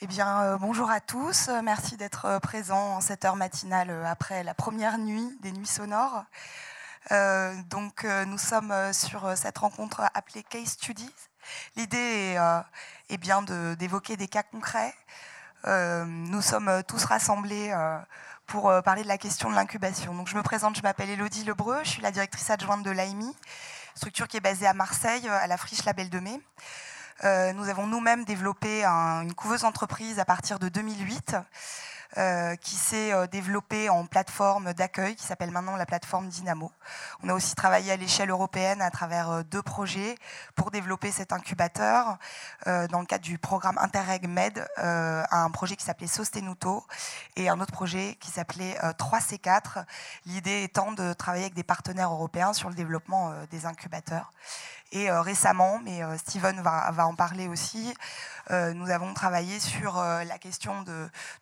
Eh bien, euh, bonjour à tous. Euh, merci d'être euh, présents en cette heure matinale après la première nuit des Nuits Sonores. donc, nous sommes sur cette rencontre appelée Case Studies. L'idée est, bien d'évoquer des cas concrets. nous sommes tous rassemblés pour parler de la question de l'incubation. Donc, je me présente, je m'appelle Elodie Lebreu, je suis la directrice adjointe de l'AIMI, structure qui est basée à Marseille, à la Friche Label de Mai. Euh, nous avons nous-mêmes développé une couveuse entreprise à partir de 2008 euh, qui s'est euh, développée en plateforme d'accueil qui s'appelle maintenant la plateforme Dynamo. On a aussi travaillé à l'échelle européenne à travers deux projets pour développer cet incubateur dans le cadre du programme Interreg Med, un projet qui s'appelait Sostenuto et un autre projet qui s'appelait 3C4. L'idée étant de travailler avec des partenaires européens sur le développement des incubateurs. Et euh, récemment, mais euh, Steven va, en parler aussi, euh, nous avons travaillé sur la question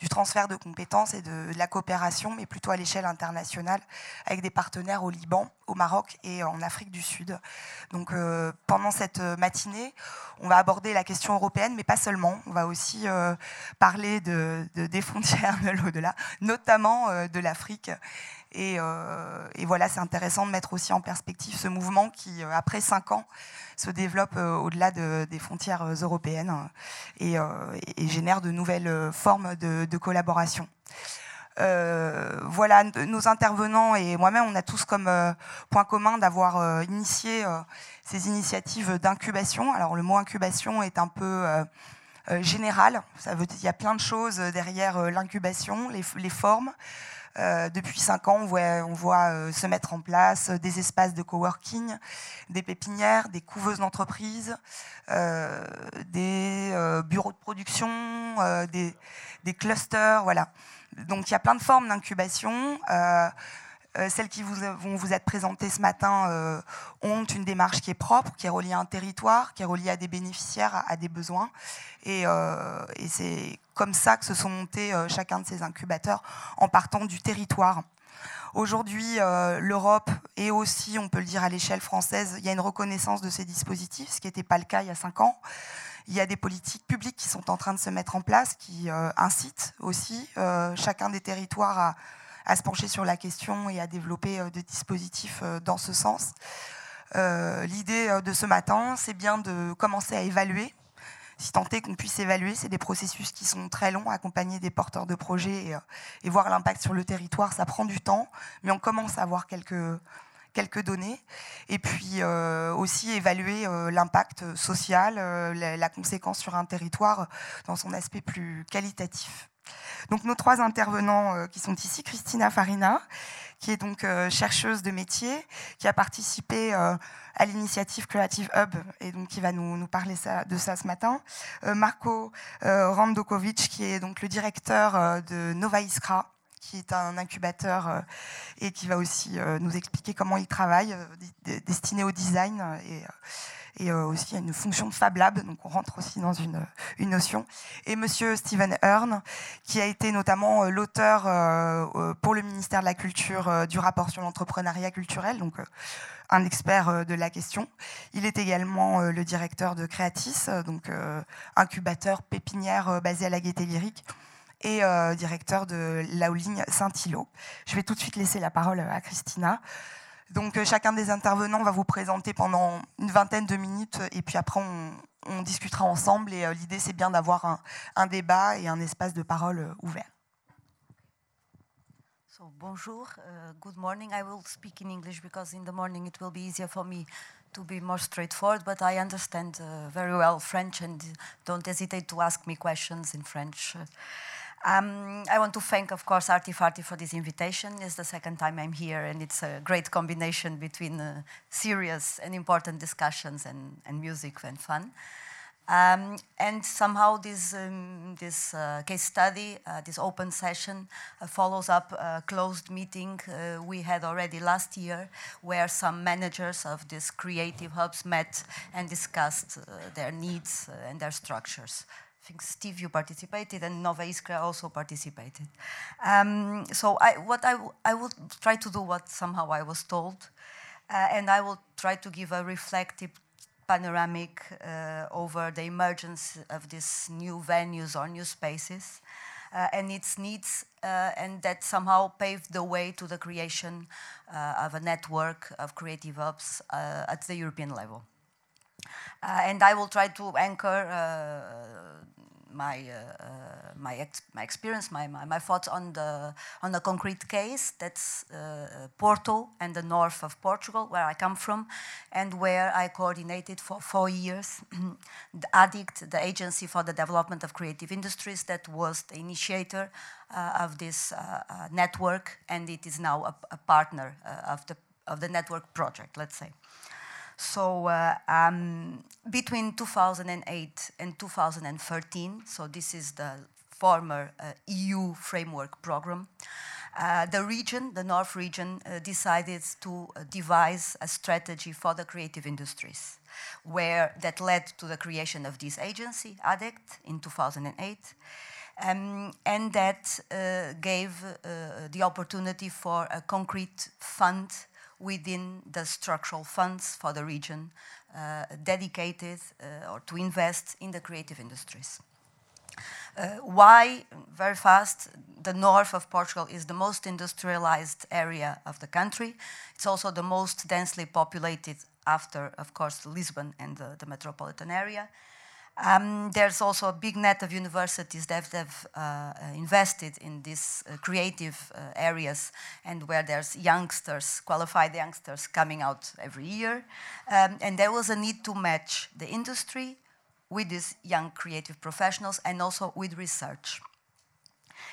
du transfert de compétences et de, la coopération, mais plutôt à l'échelle internationale, avec des partenaires au Liban, au Maroc et en Afrique du Sud. Donc pendant cette matinée, on va aborder la question européenne, mais pas seulement. On va aussi parler de, des frontières de l'au-delà, notamment de l'Afrique euh, et, voilà, c'est intéressant de mettre aussi en perspective ce mouvement qui, euh, après cinq ans, se développe euh, au-delà des frontières européennes et, génère de nouvelles formes de, collaboration. voilà, nos intervenants et moi-même, on a tous comme point commun d'avoir initié ces initiatives d'incubation. Alors le mot incubation est un peu général, ça veut dire il y a plein de choses derrière l'incubation, les, formes. Euh, depuis cinq ans, on voit, euh, se mettre en place des espaces de coworking, des pépinières, des couveuses d'entreprise, euh, des bureaux de production, des, clusters, voilà. Donc il y a plein de formes d'incubation. Euh, celles qui vont vous être présentées ce matin euh, ont une démarche qui est propre, qui est reliée à un territoire, qui est reliée à des bénéficiaires, à, des besoins. Euh, et, c'est comme ça que se sont montés chacun de ces incubateurs en partant du territoire. Aujourd'hui, l'Europe et aussi, on peut le dire à l'échelle française, il y a une reconnaissance de ces dispositifs, ce qui n'était pas le cas il y a cinq ans. Il y a des politiques publiques qui sont en train de se mettre en place, qui incitent aussi chacun des territoires à se pencher sur la question et à développer euh, des dispositifs euh, dans ce sens. Euh, l'idée de ce matin, c'est bien de commencer à évaluer si tant est qu'on puisse évaluer, c'est des processus qui sont très longs, accompagner des porteurs de projets et, voir l'impact sur le territoire, ça prend du temps, mais on commence à avoir quelques, quelques données. Et puis aussi évaluer l'impact social, la, conséquence sur un territoire dans son aspect plus qualitatif. Donc nos trois intervenants euh, qui sont ici, Christina Farina, qui est donc euh, chercheuse de métier, qui a participé euh, à l'initiative Creative Hub et donc qui va nous, parler de ça ce matin. Marco Randokovic, qui est donc le directeur de Nova Iskra, qui est un incubateur et qui va aussi nous expliquer comment il travaille, destiné au design et euh, aussi une fonction de Fab Lab, donc on rentre aussi dans une, notion. Et Monsieur Steven Hearn, qui a été notamment euh, l'auteur euh, pour le ministère de la Culture du rapport sur l'entrepreneuriat culturel, donc un expert de la question. Il est également le directeur de Creatis, donc incubateur pépinière basé à la Gaîté Lyrique et directeur de l'Aoline Saint-Hilo. Je vais tout de suite laisser la parole à Christina. Donc euh, chacun des intervenants va vous présenter pendant une vingtaine de minutes et puis après on, discutera ensemble et euh, l'idée c'est bien d'avoir un, débat et un espace de parole euh, ouvert. So, bonjour, uh, good morning. I will speak in English because in the morning it will be easier for me to be more straightforward, but I understand uh, very well French and don't hesitate to ask me questions in French. Um, I want to thank, of course, Arty Farty for this invitation. It's the second time I'm here, and it's a great combination between uh, serious and important discussions and, and music and fun. Um, and somehow this, um, this uh, case study, uh, this open session, uh, follows up a closed meeting uh, we had already last year, where some managers of these creative hubs met and discussed uh, their needs uh, and their structures think Steve, you participated, and Nova Iskra also participated. Um, so I, what I, I will try to do what somehow I was told, uh, and I will try to give a reflective panoramic uh, over the emergence of these new venues or new spaces uh, and its needs, uh, and that somehow paved the way to the creation uh, of a network of creative hubs uh, at the European level. And I will try to anchor my uh, uh, my, ex my experience, my, my, my, thoughts on the on the concrete case. That's uh, Porto and the north of Portugal, where I come from, and where I coordinated for four years the ADDICT, the Agency for the Development of Creative Industries, that was the initiator uh, of this uh, uh, network, and it is now a, a partner of the of the network project. Let's say. So uh, um, between 2008 and 2013, so this is the former uh, EU framework program, uh, the region, the North region, uh, decided to uh, devise a strategy for the creative industries, where that led to the creation of this agency, ADDICT, in 2008. Um, and that uh, gave the opportunity for a concrete fund within the structural funds for the region uh, dedicated uh, or to invest in the creative industries. Uh, why, very fast, the north of Portugal is the most industrialized area of the country. It's also the most densely populated after, of course, Lisbon and the, the metropolitan area. Um, there's also a big net of universities that have uh, invested in these uh, creative uh, areas and where there's youngsters, qualified youngsters coming out every year. Um, and there was a need to match the industry with these young creative professionals and also with research.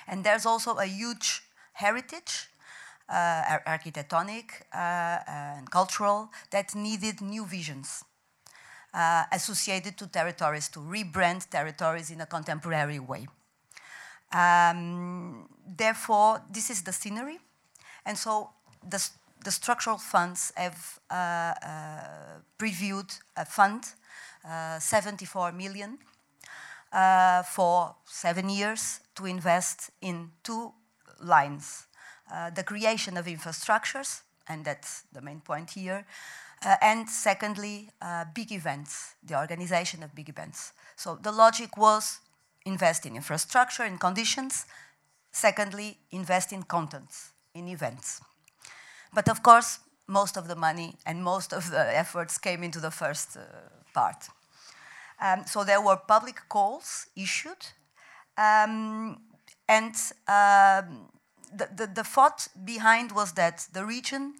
And there's also a huge heritage uh, architectonic uh, and cultural that needed new visions uh, associated to territories, to rebrand territories in a contemporary way. Um, therefore, this is the scenery. And so the, the structural funds have uh, uh, previewed a fund, uh, 74 million, uh, for seven years to invest in two lines. Uh, the creation of infrastructures, and that's the main point here, uh, and secondly, uh, big events, the organization of big events. So the logic was invest in infrastructure, in conditions. Secondly, invest in contents, in events. But of course, most of the money and most of the efforts came into the first uh, part. Um, so there were public calls issued, um, and um, the, the, the thought behind was that the region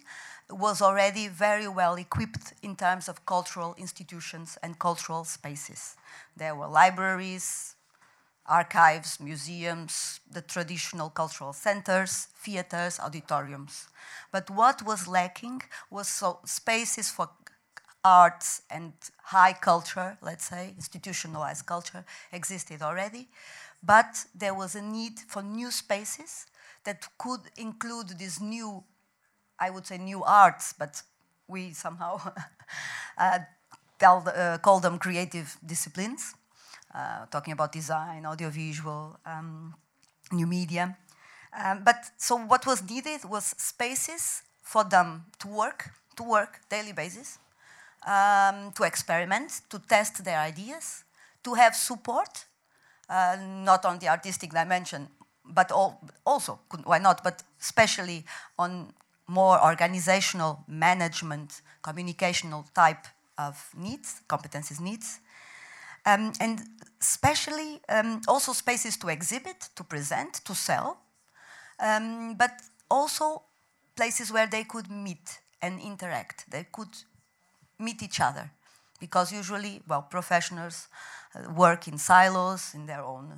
was already very well equipped in terms of cultural institutions and cultural spaces. There were libraries, archives, museums, the traditional cultural centers, theaters, auditoriums. But what was lacking was so spaces for arts and high culture, let's say, institutionalized culture, existed already. But there was a need for new spaces that could include these new I would say new arts, but we somehow uh, tell the, uh, call them creative disciplines, uh, talking about design, audiovisual, um, new media. Um, but so what was needed was spaces for them to work, to work daily basis, um, to experiment, to test their ideas, to have support, uh, not on the artistic dimension, but all, also, why not, but especially on more organizational management, communicational type of needs, competences needs. Um, and especially um, also spaces to exhibit, to present, to sell, um, but also places where they could meet and interact. They could meet each other because usually, well, professionals uh, work in silos in their own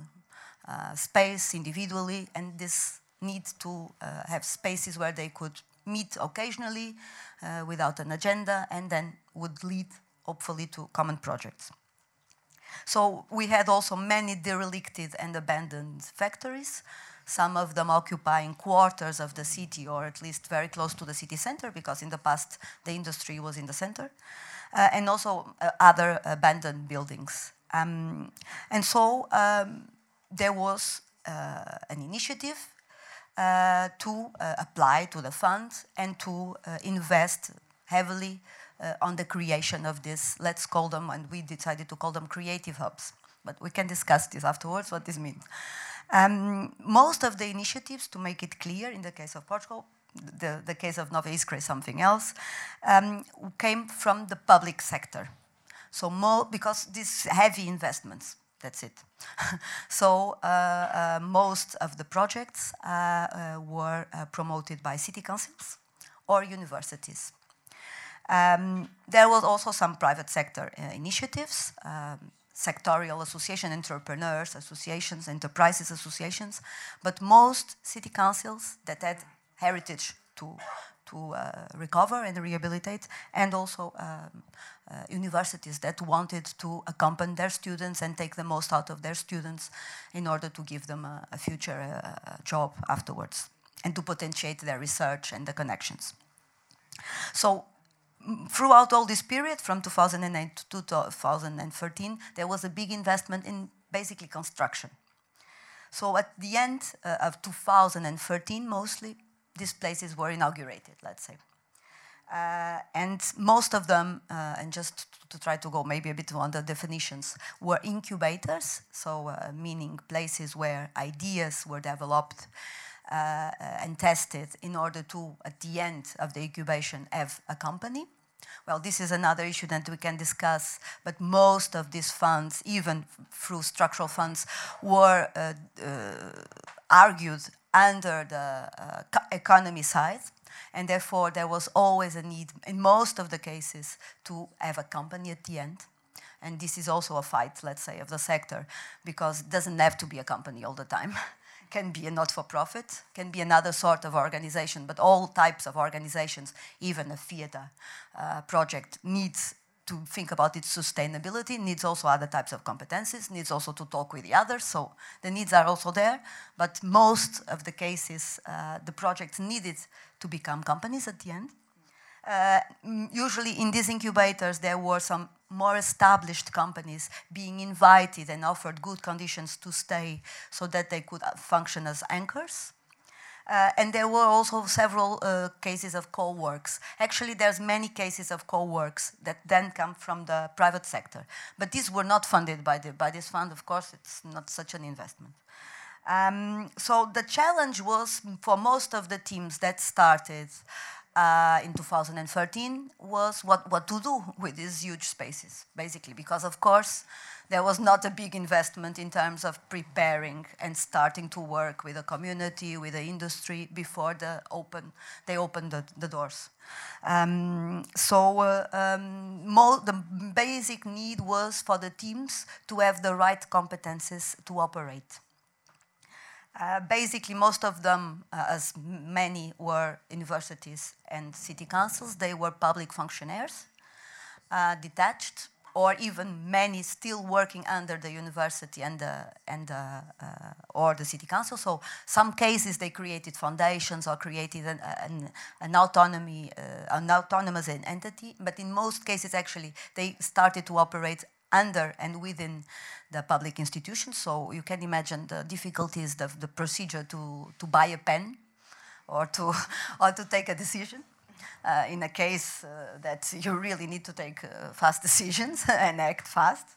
uh, space individually, and this need to uh, have spaces where they could meet occasionally uh, without an agenda and then would lead, hopefully, to common projects. So we had also many derelicted and abandoned factories, some of them occupying quarters of the city or at least very close to the city center because in the past the industry was in the center, uh, and also uh, other abandoned buildings. Um, and so um, there was uh, an initiative to uh, apply to the fund and to uh, invest heavily uh, on the creation of this, let's call them, and we decided to call them creative hubs. But we can discuss this afterwards, what this means. Um, most of the initiatives, to make it clear, in the case of Portugal, the, the case of Nova Iskra is something else, um, came from the public sector. So more, because these heavy investments, that's it. so uh, uh, most of the projects uh, uh were uh, promoted by city councils or universities. Um, there was also some private sector uh, initiatives, um, sectorial association, entrepreneurs associations, enterprises associations, but most city councils that had heritage to, to uh, recover and rehabilitate, and also um, uh, universities that wanted to accompany their students and take the most out of their students in order to give them a, a future uh, job afterwards and to potentiate their research and the connections. So throughout all this period, from 2008 to 2013, there was a big investment in basically construction. So at the end uh, of 2013, mostly, these places were inaugurated, let's say. Uh, and most of them, uh, and just to try to go maybe a bit on the definitions, were incubators, so uh, meaning places where ideas were developed uh, and tested in order to, at the end of the incubation, have a company. Well, this is another issue that we can discuss, but most of these funds, even through structural funds, were uh, uh, argued under the uh, economy side. And therefore, there was always a need, in most of the cases, to have a company at the end. And this is also a fight, let's say, of the sector, because it doesn't have to be a company all the time. can be a not-for-profit, can be another sort of organization, but all types of organizations, even a theater uh, project, needs to think about its sustainability, needs also other types of competencies, needs also to talk with the others, so the needs are also there, but most of the cases, uh, the projects needed to become companies at the end. Uh, usually in these incubators, there were some more established companies being invited and offered good conditions to stay so that they could uh, function as anchors. Uh, and there were also several uh, cases of co-works. Actually, there's many cases of co-works that then come from the private sector. But these were not funded by, the, by this fund. Of course, it's not such an investment. Um, so the challenge was for most of the teams that started uh, in 2013 was what, what to do with these huge spaces, basically, because of course there was not a big investment in terms of preparing and starting to work with the community, with the industry before the open, they opened the, the doors. Um, so uh, um, the basic need was for the teams to have the right competences to operate. Uh, basically, most of them, uh, as many were universities and city councils, they were public functionaries, uh, detached, or even many still working under the university and the, and the, uh, or the city council. So some cases they created foundations or created an, an, an autonomy, uh, an autonomous entity. But in most cases, actually, they started to operate under and within the public institutions. So you can imagine the difficulties, the, the procedure to, to buy a pen or to, or to take a decision. Uh, in a case uh, that you really need to take uh, fast decisions and act fast.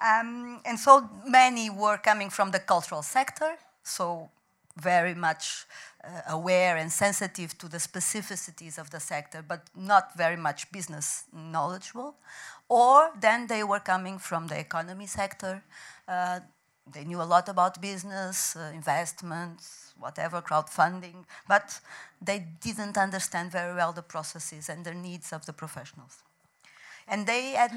Um, and so many were coming from the cultural sector, so very much uh, aware and sensitive to the specificities of the sector, but not very much business knowledgeable or then they were coming from the economy sector. They knew a lot about business, uh, investments, whatever, crowdfunding, but they didn't understand very well the processes and the needs of the professionals. And they, had,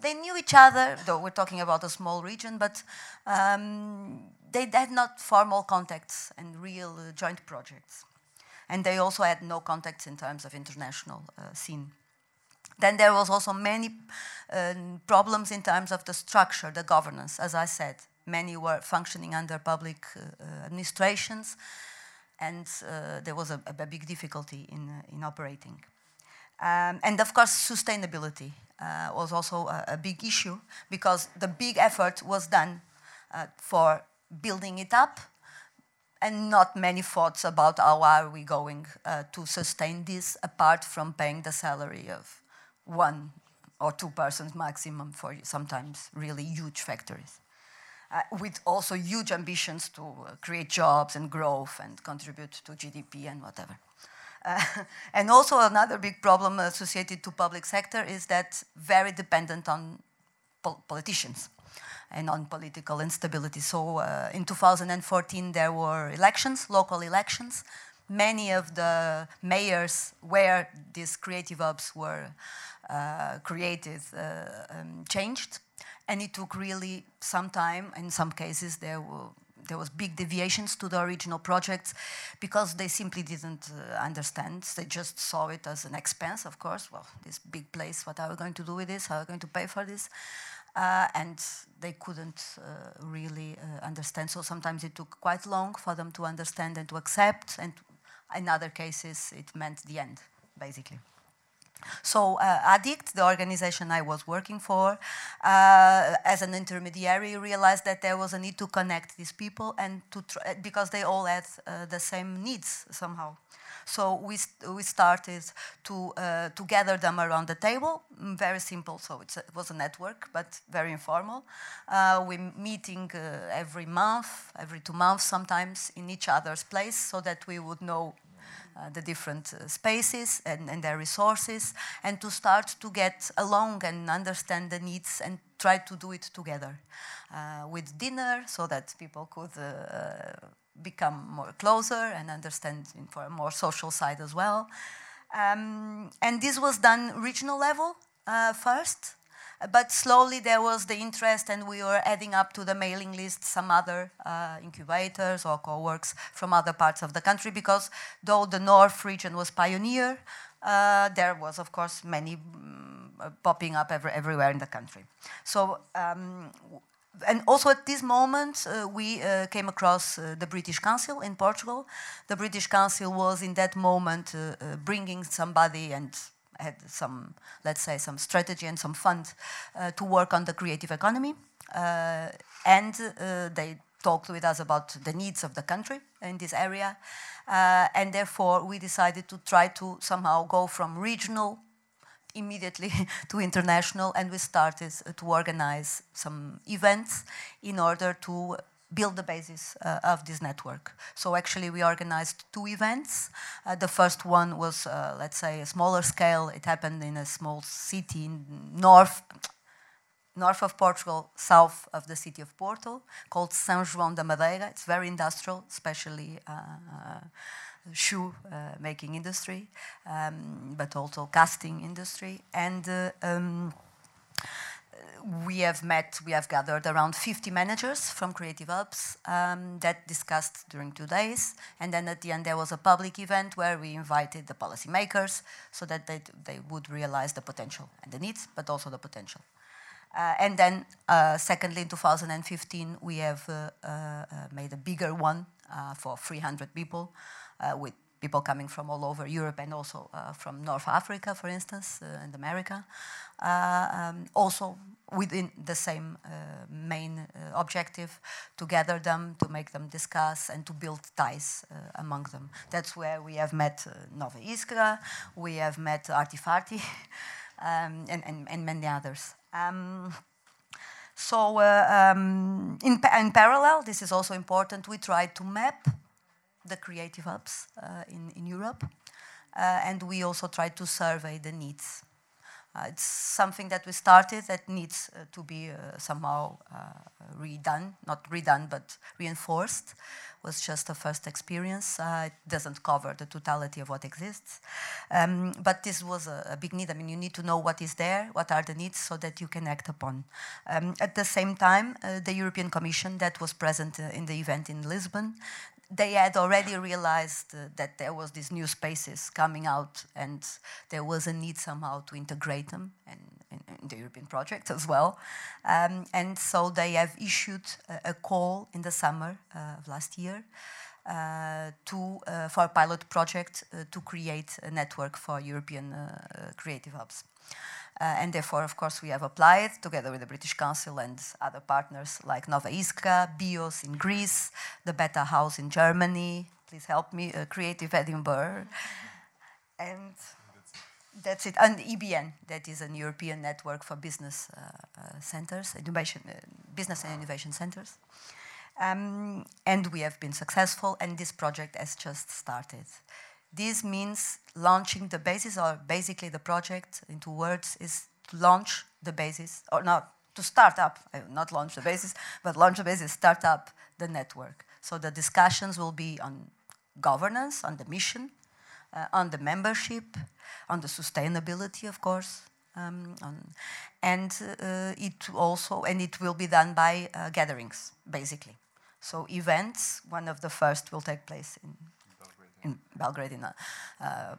they knew each other, though we're talking about a small region, but um, they had not formal contacts and real uh, joint projects. And they also had no contacts in terms of international uh, scene. Then there was also many uh, problems in terms of the structure, the governance, as I said. Many were functioning under public uh, administrations, and uh, there was a, a, big difficulty in, uh, in operating. Um, and of course, sustainability uh, was also a, a, big issue because the big effort was done uh, for building it up and not many thoughts about how are we going to sustain this apart from paying the salary of one or two persons maximum for sometimes really huge factories. Uh, with also huge ambitions to uh, create jobs and growth and contribute to GDP and whatever. Uh, and also another big problem associated to public sector is that very dependent on pol politicians and on political instability. So uh, in 2014 there were elections, local elections. Many of the mayors where these creative hubs were uh, created uh, um, changed. And it took really some time. In some cases there were there was big deviations to the original projects because they simply didn't uh, understand. They just saw it as an expense, of course. Well, this big place, what are we going to do with this? How are we going to pay for this? Uh, and they couldn't uh, really uh, understand. So sometimes it took quite long for them to understand and to accept. And in other cases, it meant the end, basically. So uh, ADDICT, the organization I was working for, uh, as an intermediary, realized that there was a need to connect these people and to because they all had uh, the same needs somehow. So we, we started to, uh, to gather them around the table, mm, very simple, so a, it was a network, but very informal. Uh, we're meeting uh, every month, every two months sometimes, in each other's place, so that we would know uh, the different uh, spaces and, and, their resources, and to start to get along and understand the needs and try to do it together uh, with dinner so that people could become more closer and understand for a more social side as well. Um, and this was done regional level uh, first, but slowly there was the interest and we were adding up to the mailing list some other uh, incubators or co-works from other parts of the country because though the north region was pioneer, uh, there was of course many um, popping up every, everywhere in the country. So um, and also at this moment, uh, we uh, came across uh, the British Council in Portugal. The British Council was in that moment uh, uh, bringing somebody and had some, let's say, some strategy and some funds uh, to work on the creative economy. Uh, and uh, they talked with us about the needs of the country in this area. Uh, and therefore, we decided to try to somehow go from regional immediately to international and we started to organize some events in order to build the basis uh, of this network. So actually we organized two events. Uh, the first one was, uh, let's say, a smaller scale. It happened in a small city in north, north of Portugal, south of the city of Porto, called São João da Madeira. It's very industrial, especially uh, uh, shoe uh, making industry, um, but also casting industry. And um, we have met, we have gathered around 50 managers from Creative Hubs um, that discussed during two days. And then at the end, there was a public event where we invited the policymakers so that they, they would realize the potential and the needs, but also the potential. Uh, and then, uh, secondly, in 2015, we have uh, uh, made a bigger one for 300 people uh, with people coming from all over Europe and also uh, from North Africa, for instance, uh, and America. Um, also within the same main objective, to gather them, to make them discuss, and to build ties among them. That's where we have met Nova Iskra, we have met Arty Farty, um, and, and, and, many others. Um, so uh, um, in, pa in, parallel, this is also important, we try to map the creative hubs uh, in, in Europe. Uh, and we also try to survey the needs. Uh, it's something that we started that needs uh, to be uh, somehow uh, redone, not redone, but reinforced. Was just a first experience. it doesn't cover the totality of what exists, um, but this was a, a, big need. I mean, you need to know what is there, what are the needs, so that you can act upon. Um, at the same time, the European Commission that was present in the event in Lisbon they had already realized uh, that there was these new spaces coming out and there was a need somehow to integrate them and, in, in the European project as well. Um, and so they have issued a, a call in the summer uh, of last year uh, to, uh, for a pilot project uh, to create a network for European uh, creative hubs. Uh, and therefore, of course, we have applied together with the British Council and other partners like Nova Iskra, BIOS in Greece, the betahaus in Germany. Please help me, uh, Creative Edinburgh. And that's it. And EBN, that is a European network for business uh, uh, centers, innovation, uh, business and innovation centers. Um, and we have been successful, and this project has just started. This means launching the basis, or basically the project, into words, is to launch the basis, or not to start up, not launch the basis, but launch the basis, start up the network. So the discussions will be on governance, on the mission, uh, on the membership, on the sustainability, of course, um, and uh, it also and it will be done by uh, gatherings, basically. So events, one of the first will take place in in Belgrade, in, uh,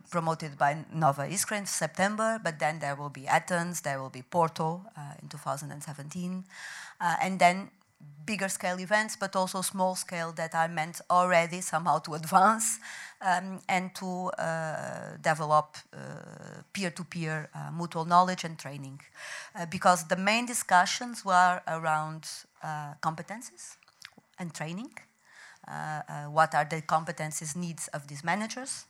promoted by Nova Iskra in September, but then there will be Athens, there will be Porto uh, in 2017, uh, and then bigger scale events, but also small scale that are meant already somehow to advance um, and to uh, develop peer to peer -peer, mutual knowledge and training. Uh, because the main discussions were around uh, competences and training. Uh, what are the competences needs of these managers?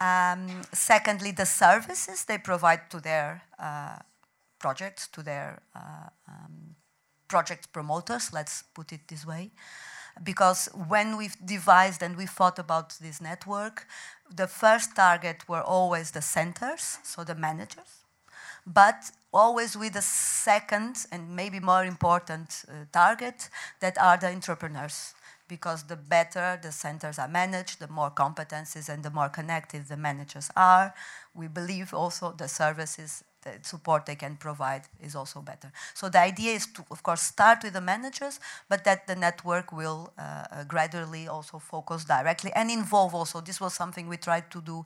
Um, secondly, the services they provide to their projects, to their um, project promoters, let's put it this way. Because when we've devised and we thought about this network, the first target were always the centers, so the managers, but always with a second and maybe more important uh, target that are the entrepreneurs because the better the centers are managed, the more competencies and the more connected the managers are. We believe also the services the support they can provide is also better. So the idea is to, of course, start with the managers, but that the network will uh, uh, gradually also focus directly and involve also. This was something we tried to do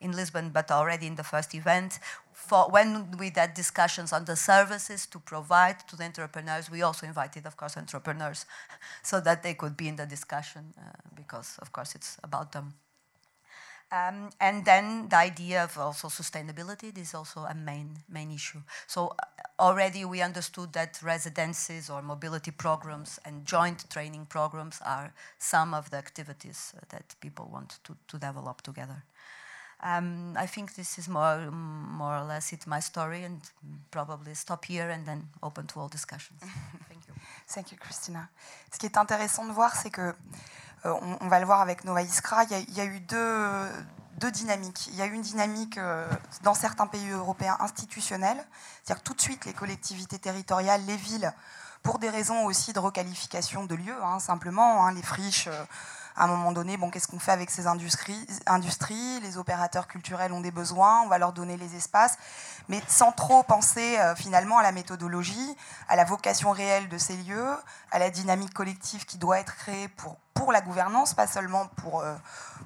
in Lisbon, but already in the first event. For when we had discussions on the services to provide to the entrepreneurs, we also invited, of course, entrepreneurs so that they could be in the discussion uh, because, of course, it's about them. Um, and then the idea of also sustainability is also a main, main issue. So uh, already we understood that residences or mobility programs and joint training programs are some of the activities uh, that people want to, to develop together. Um, I think this is more, more or less it my story and probably stop here and then open to all discussions. Thank you. Thank you, Christina. Ce qui est intéressant de voir, c'est que Euh, on, va le voir avec Nova Iskra, il y a, eu deux, dynamiques. Il y a eu une dynamique euh, dans certains pays européens institutionnels, c'est-à-dire tout de suite les collectivités territoriales, les villes, pour des raisons aussi de requalification de lieux, hein, simplement, hein, les friches. À un moment donné, bon, qu'est-ce qu'on fait avec ces industries, Les opérateurs culturels ont des besoins, on va leur donner les espaces, mais sans trop penser euh, finalement à la méthodologie, à la vocation réelle de ces lieux, à la dynamique collective qui doit être créée pour, pour la gouvernance, pas seulement pour, euh,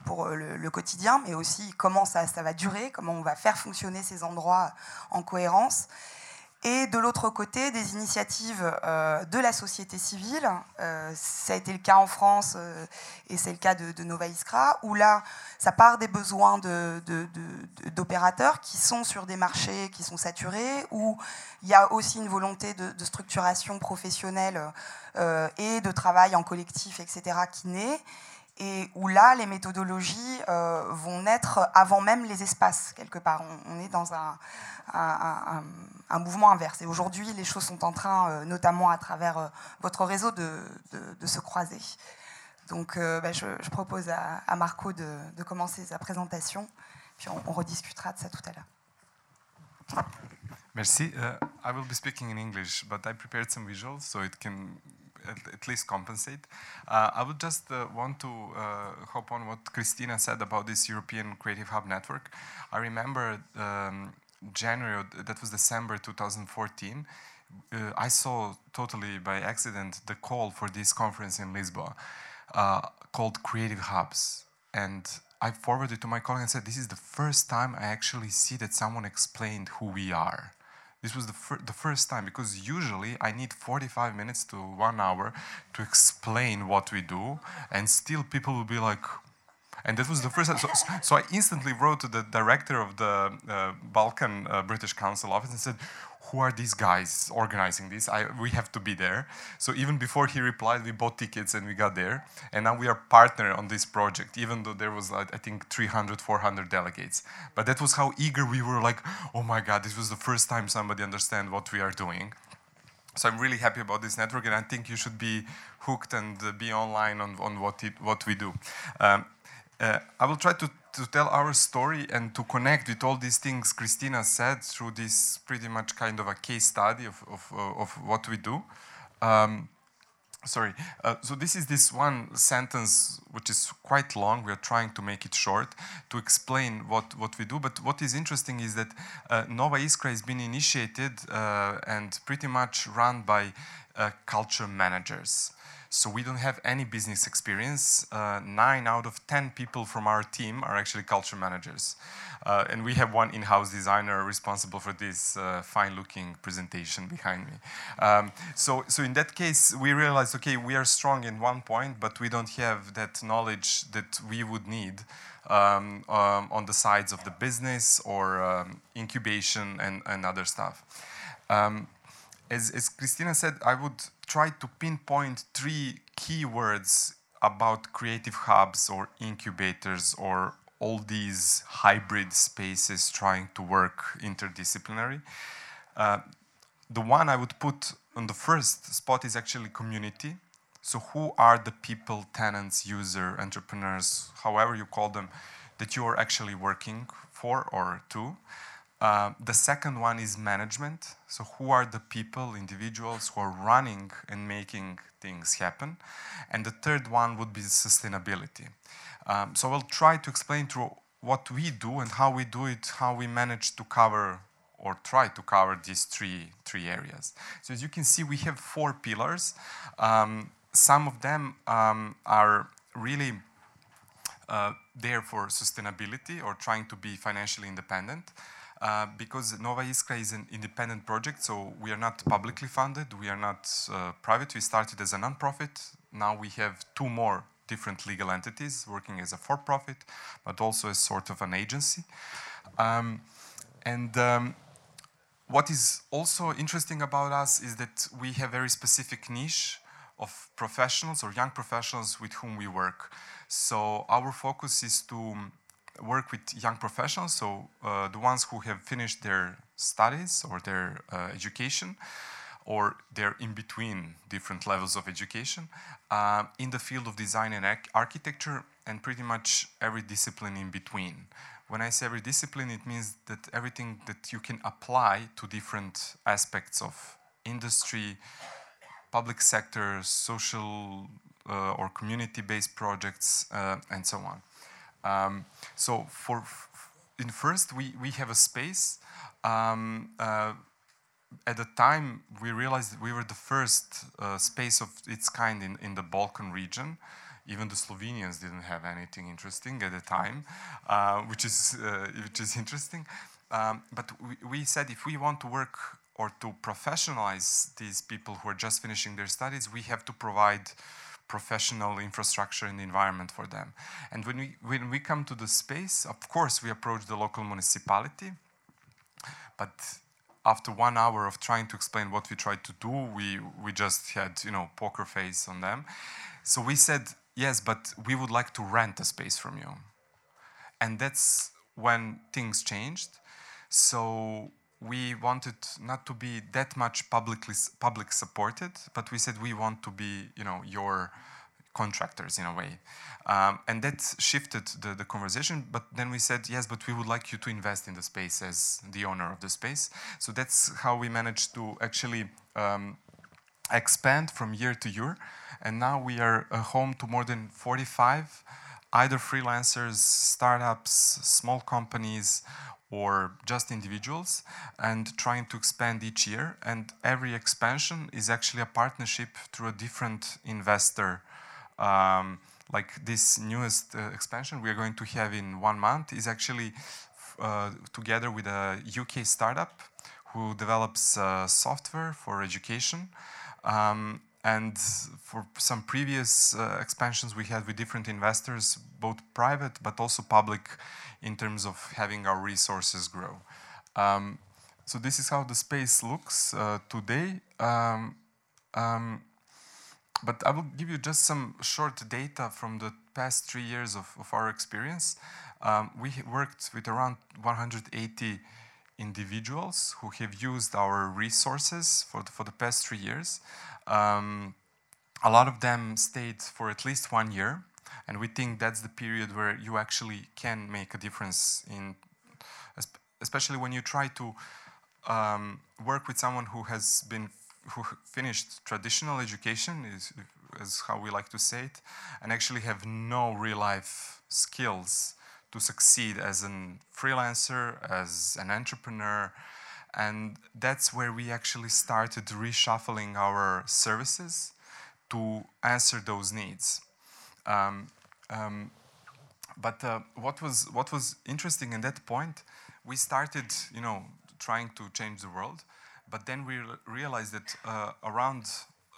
pour euh, le, quotidien, mais aussi comment ça, ça va durer, comment on va faire fonctionner ces endroits en cohérence et de l'autre côté, des initiatives euh, de la société civile. Euh, ça a été le cas en France euh, et c'est le cas de, Nova Iskra, où là, ça part des besoins d'opérateurs qui sont sur des marchés qui sont saturés, où il y a aussi une volonté de, de structuration professionnelle et de travail en collectif, etc., qui naît et où là, les méthodologies vont naître avant même les espaces, quelque part. On, est dans un, mouvement inverse. Et aujourd'hui, les choses sont en train, euh, notamment à travers euh, votre réseau, de, se croiser. Donc, euh, bah, je, propose à, Marco de, commencer sa présentation, puis on, on, rediscutera de ça tout à l'heure. Merci. Uh, I will be speaking in English, but I prepared some visuals so it can at, least compensate. Uh, I would just uh, want to uh, hop on what Christina said about this European Creative Hub network. I remember um, January, that was December 2014, uh, I saw totally by accident the call for this conference in Lisbon uh, called Creative Hubs. And I forwarded it to my colleague and said, This is the first time I actually see that someone explained who we are. This was the, fir the first time because usually I need 45 minutes to one hour to explain what we do, and still people will be like, and that was the first time. So, so I instantly wrote to the director of the uh, Balkan uh, British Council office and said, who are these guys organizing this? I, we have to be there. So even before he replied, we bought tickets and we got there. And now we are partner on this project, even though there was, I think, 300, 400 delegates. But that was how eager we were like, oh my God, this was the first time somebody understand what we are doing. So I'm really happy about this network, and I think you should be hooked and be online on, on what, it, what we do. Um, uh, I will try to, to tell our story and to connect with all these things Christina said through this pretty much kind of a case study of, of, uh, of what we do. Um, sorry. Uh, so this is this one sentence which is quite long. We are trying to make it short to explain what, what we do. But what is interesting is that uh, Nova Iskra has been initiated uh, and pretty much run by uh, culture managers. So we don't have any business experience. Uh, nine out of 10 people from our team are actually culture managers. Uh, and we have one in-house designer responsible for this uh, fine-looking presentation behind me. Um, so, so in that case, we realized, okay, we are strong in one point, but we don't have that knowledge that we would need um, um, on the sides of the business or um, incubation and, and other stuff. Um, as, as Christina said, I would try to pinpoint three keywords about creative hubs or incubators or all these hybrid spaces trying to work interdisciplinary. Uh, the one I would put on the first spot is actually community. So who are the people, tenants, user, entrepreneurs, however you call them, that you are actually working for or to? Uh, the second one is management. So, who are the people, individuals who are running and making things happen? And the third one would be sustainability. Um, so, I'll try to explain through what we do and how we do it, how we manage to cover or try to cover these three, three areas. So, as you can see, we have four pillars. Um, some of them um, are really uh, there for sustainability or trying to be financially independent. Uh, because Nova Iskra is an independent project, so we are not publicly funded, we are not uh, private. We started as a non-profit. Now we have two more different legal entities working as a for-profit, but also as sort of an agency. Um, and um, what is also interesting about us is that we have very specific niche of professionals or young professionals with whom we work. So our focus is to work with young professionals, so uh, the ones who have finished their studies or their uh, education, or they're in between different levels of education, uh, in the field of design and architecture, and pretty much every discipline in between. When I say every discipline, it means that everything that you can apply to different aspects of industry, public sector, social uh, or community-based projects, uh, and so on. Um, so for in first we, we have a space. Um, uh, at the time we realized we were the first uh, space of its kind in, in the Balkan region. Even the Slovenians didn't have anything interesting at the time, uh, which is uh, which is interesting. Um, but we, we said if we want to work or to professionalize these people who are just finishing their studies, we have to provide professional infrastructure and environment for them. And when we, when we come to the space, of course, we approach the local municipality, but after one hour of trying to explain what we tried to do, we, we just had, you know, poker face on them. So we said, yes, but we would like to rent a space from you. And that's when things changed. So we wanted not to be that much publicly public supported, but we said we want to be, you know, your contractors in a way. Um, and that shifted the, the conversation, but then we said, yes, but we would like you to invest in the space as the owner of the space. So that's how we managed to actually um, expand from year to year. And now we are home to more than 45 either freelancers, startups, small companies, or just individuals and trying to expand each year. And every expansion is actually a partnership through a different investor. Um, like this newest uh, expansion we are going to have in one month is actually uh, together with a UK startup who develops uh, software for education. Um, and for some previous uh, expansions we had with different investors, both private but also public, in terms of having our resources grow. Um, so this is how the space looks uh, today. Um, um, but I will give you just some short data from the past three years of, of our experience. Um, we worked with around 180 individuals who have used our resources for the, for the past three years. Um, a lot of them stayed for at least one year, and we think that's the period where you actually can make a difference in, especially when you try to um, work with someone who has been who finished traditional education is, is how we like to say it and actually have no real life skills to succeed as a freelancer as an entrepreneur and that's where we actually started reshuffling our services to answer those needs um, um, but uh, what was what was interesting in that point we started you know trying to change the world. But then we realized that uh, around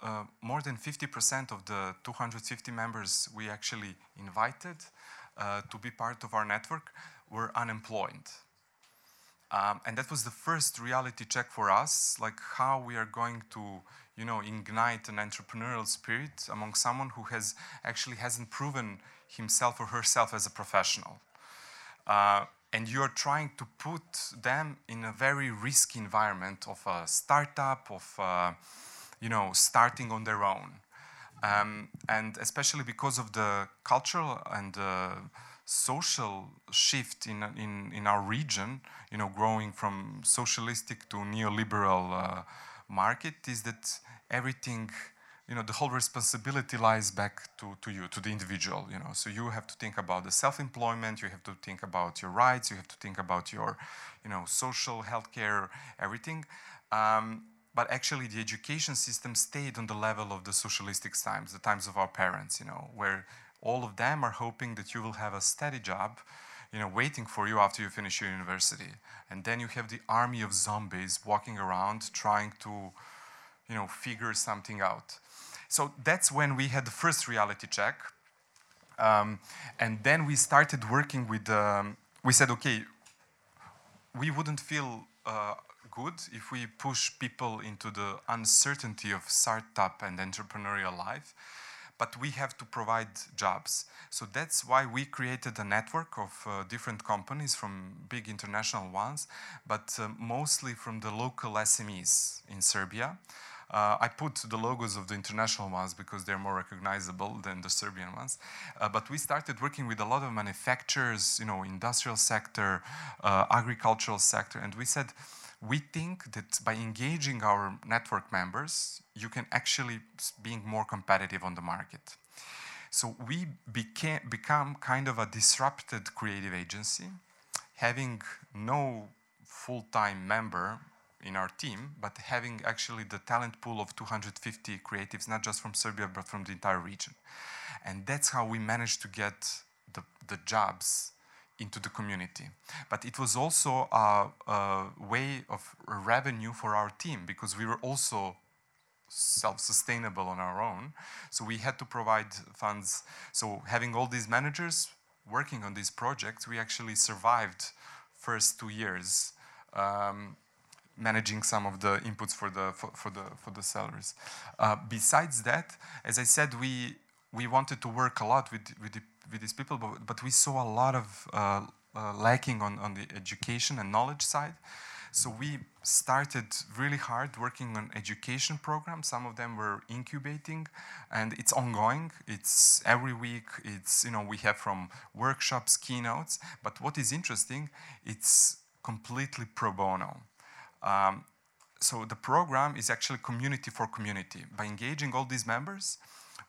uh, more than 50% of the 250 members we actually invited uh, to be part of our network were unemployed. Um, and that was the first reality check for us, like how we are going to, you know, ignite an entrepreneurial spirit among someone who has actually hasn't proven himself or herself as a professional. Uh, and you're trying to put them in a very risky environment of a startup, of uh, you know, starting on their own. Um, and especially because of the cultural and uh, social shift in, in, in our region, you know, growing from socialistic to neoliberal uh, market, is that everything you know, the whole responsibility lies back to, to you, to the individual, you know. So you have to think about the self-employment, you have to think about your rights, you have to think about your, you know, social, healthcare, everything. Um, but actually the education system stayed on the level of the socialistic times, the times of our parents, you know, where all of them are hoping that you will have a steady job, you know, waiting for you after you finish your university. And then you have the army of zombies walking around trying to, you know, figure something out. So that's when we had the first reality check. Um, and then we started working with, um, we said, okay, we wouldn't feel uh, good if we push people into the uncertainty of startup and entrepreneurial life, but we have to provide jobs. So that's why we created a network of uh, different companies from big international ones, but uh, mostly from the local SMEs in Serbia. Uh, I put the logos of the international ones because they're more recognizable than the Serbian ones. Uh, but we started working with a lot of manufacturers, you know, industrial sector, uh, agricultural sector, and we said, we think that by engaging our network members, you can actually being more competitive on the market. So we became become kind of a disrupted creative agency, having no full-time member in our team, but having actually the talent pool of 250 creatives, not just from Serbia, but from the entire region. And that's how we managed to get the, the jobs into the community. But it was also a, a way of revenue for our team because we were also self-sustainable on our own. So we had to provide funds. So having all these managers working on these projects, we actually survived first two years um, managing some of the inputs for the for, for the for the salaries. Uh, besides that, as I said, we we wanted to work a lot with with, the, with these people, but, but we saw a lot of uh, uh, lacking on on the education and knowledge side. So we started really hard working on education programs. Some of them were incubating, and it's ongoing. It's every week. It's you know we have from workshops, keynotes. But what is interesting, it's completely pro bono. Um, so the program is actually community for community. By engaging all these members,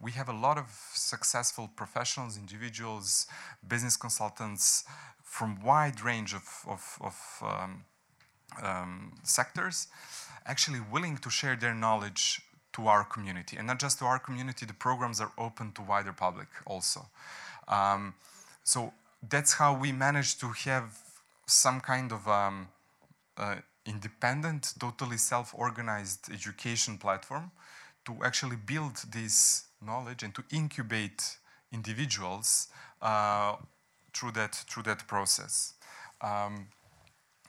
we have a lot of successful professionals, individuals, business consultants from wide range of, of, of um, um, sectors, actually willing to share their knowledge to our community. And not just to our community, the programs are open to wider public also. Um, so that's how we managed to have some kind of um, uh, independent, totally self-organized education platform to actually build this knowledge and to incubate individuals uh, through that through that process. Um,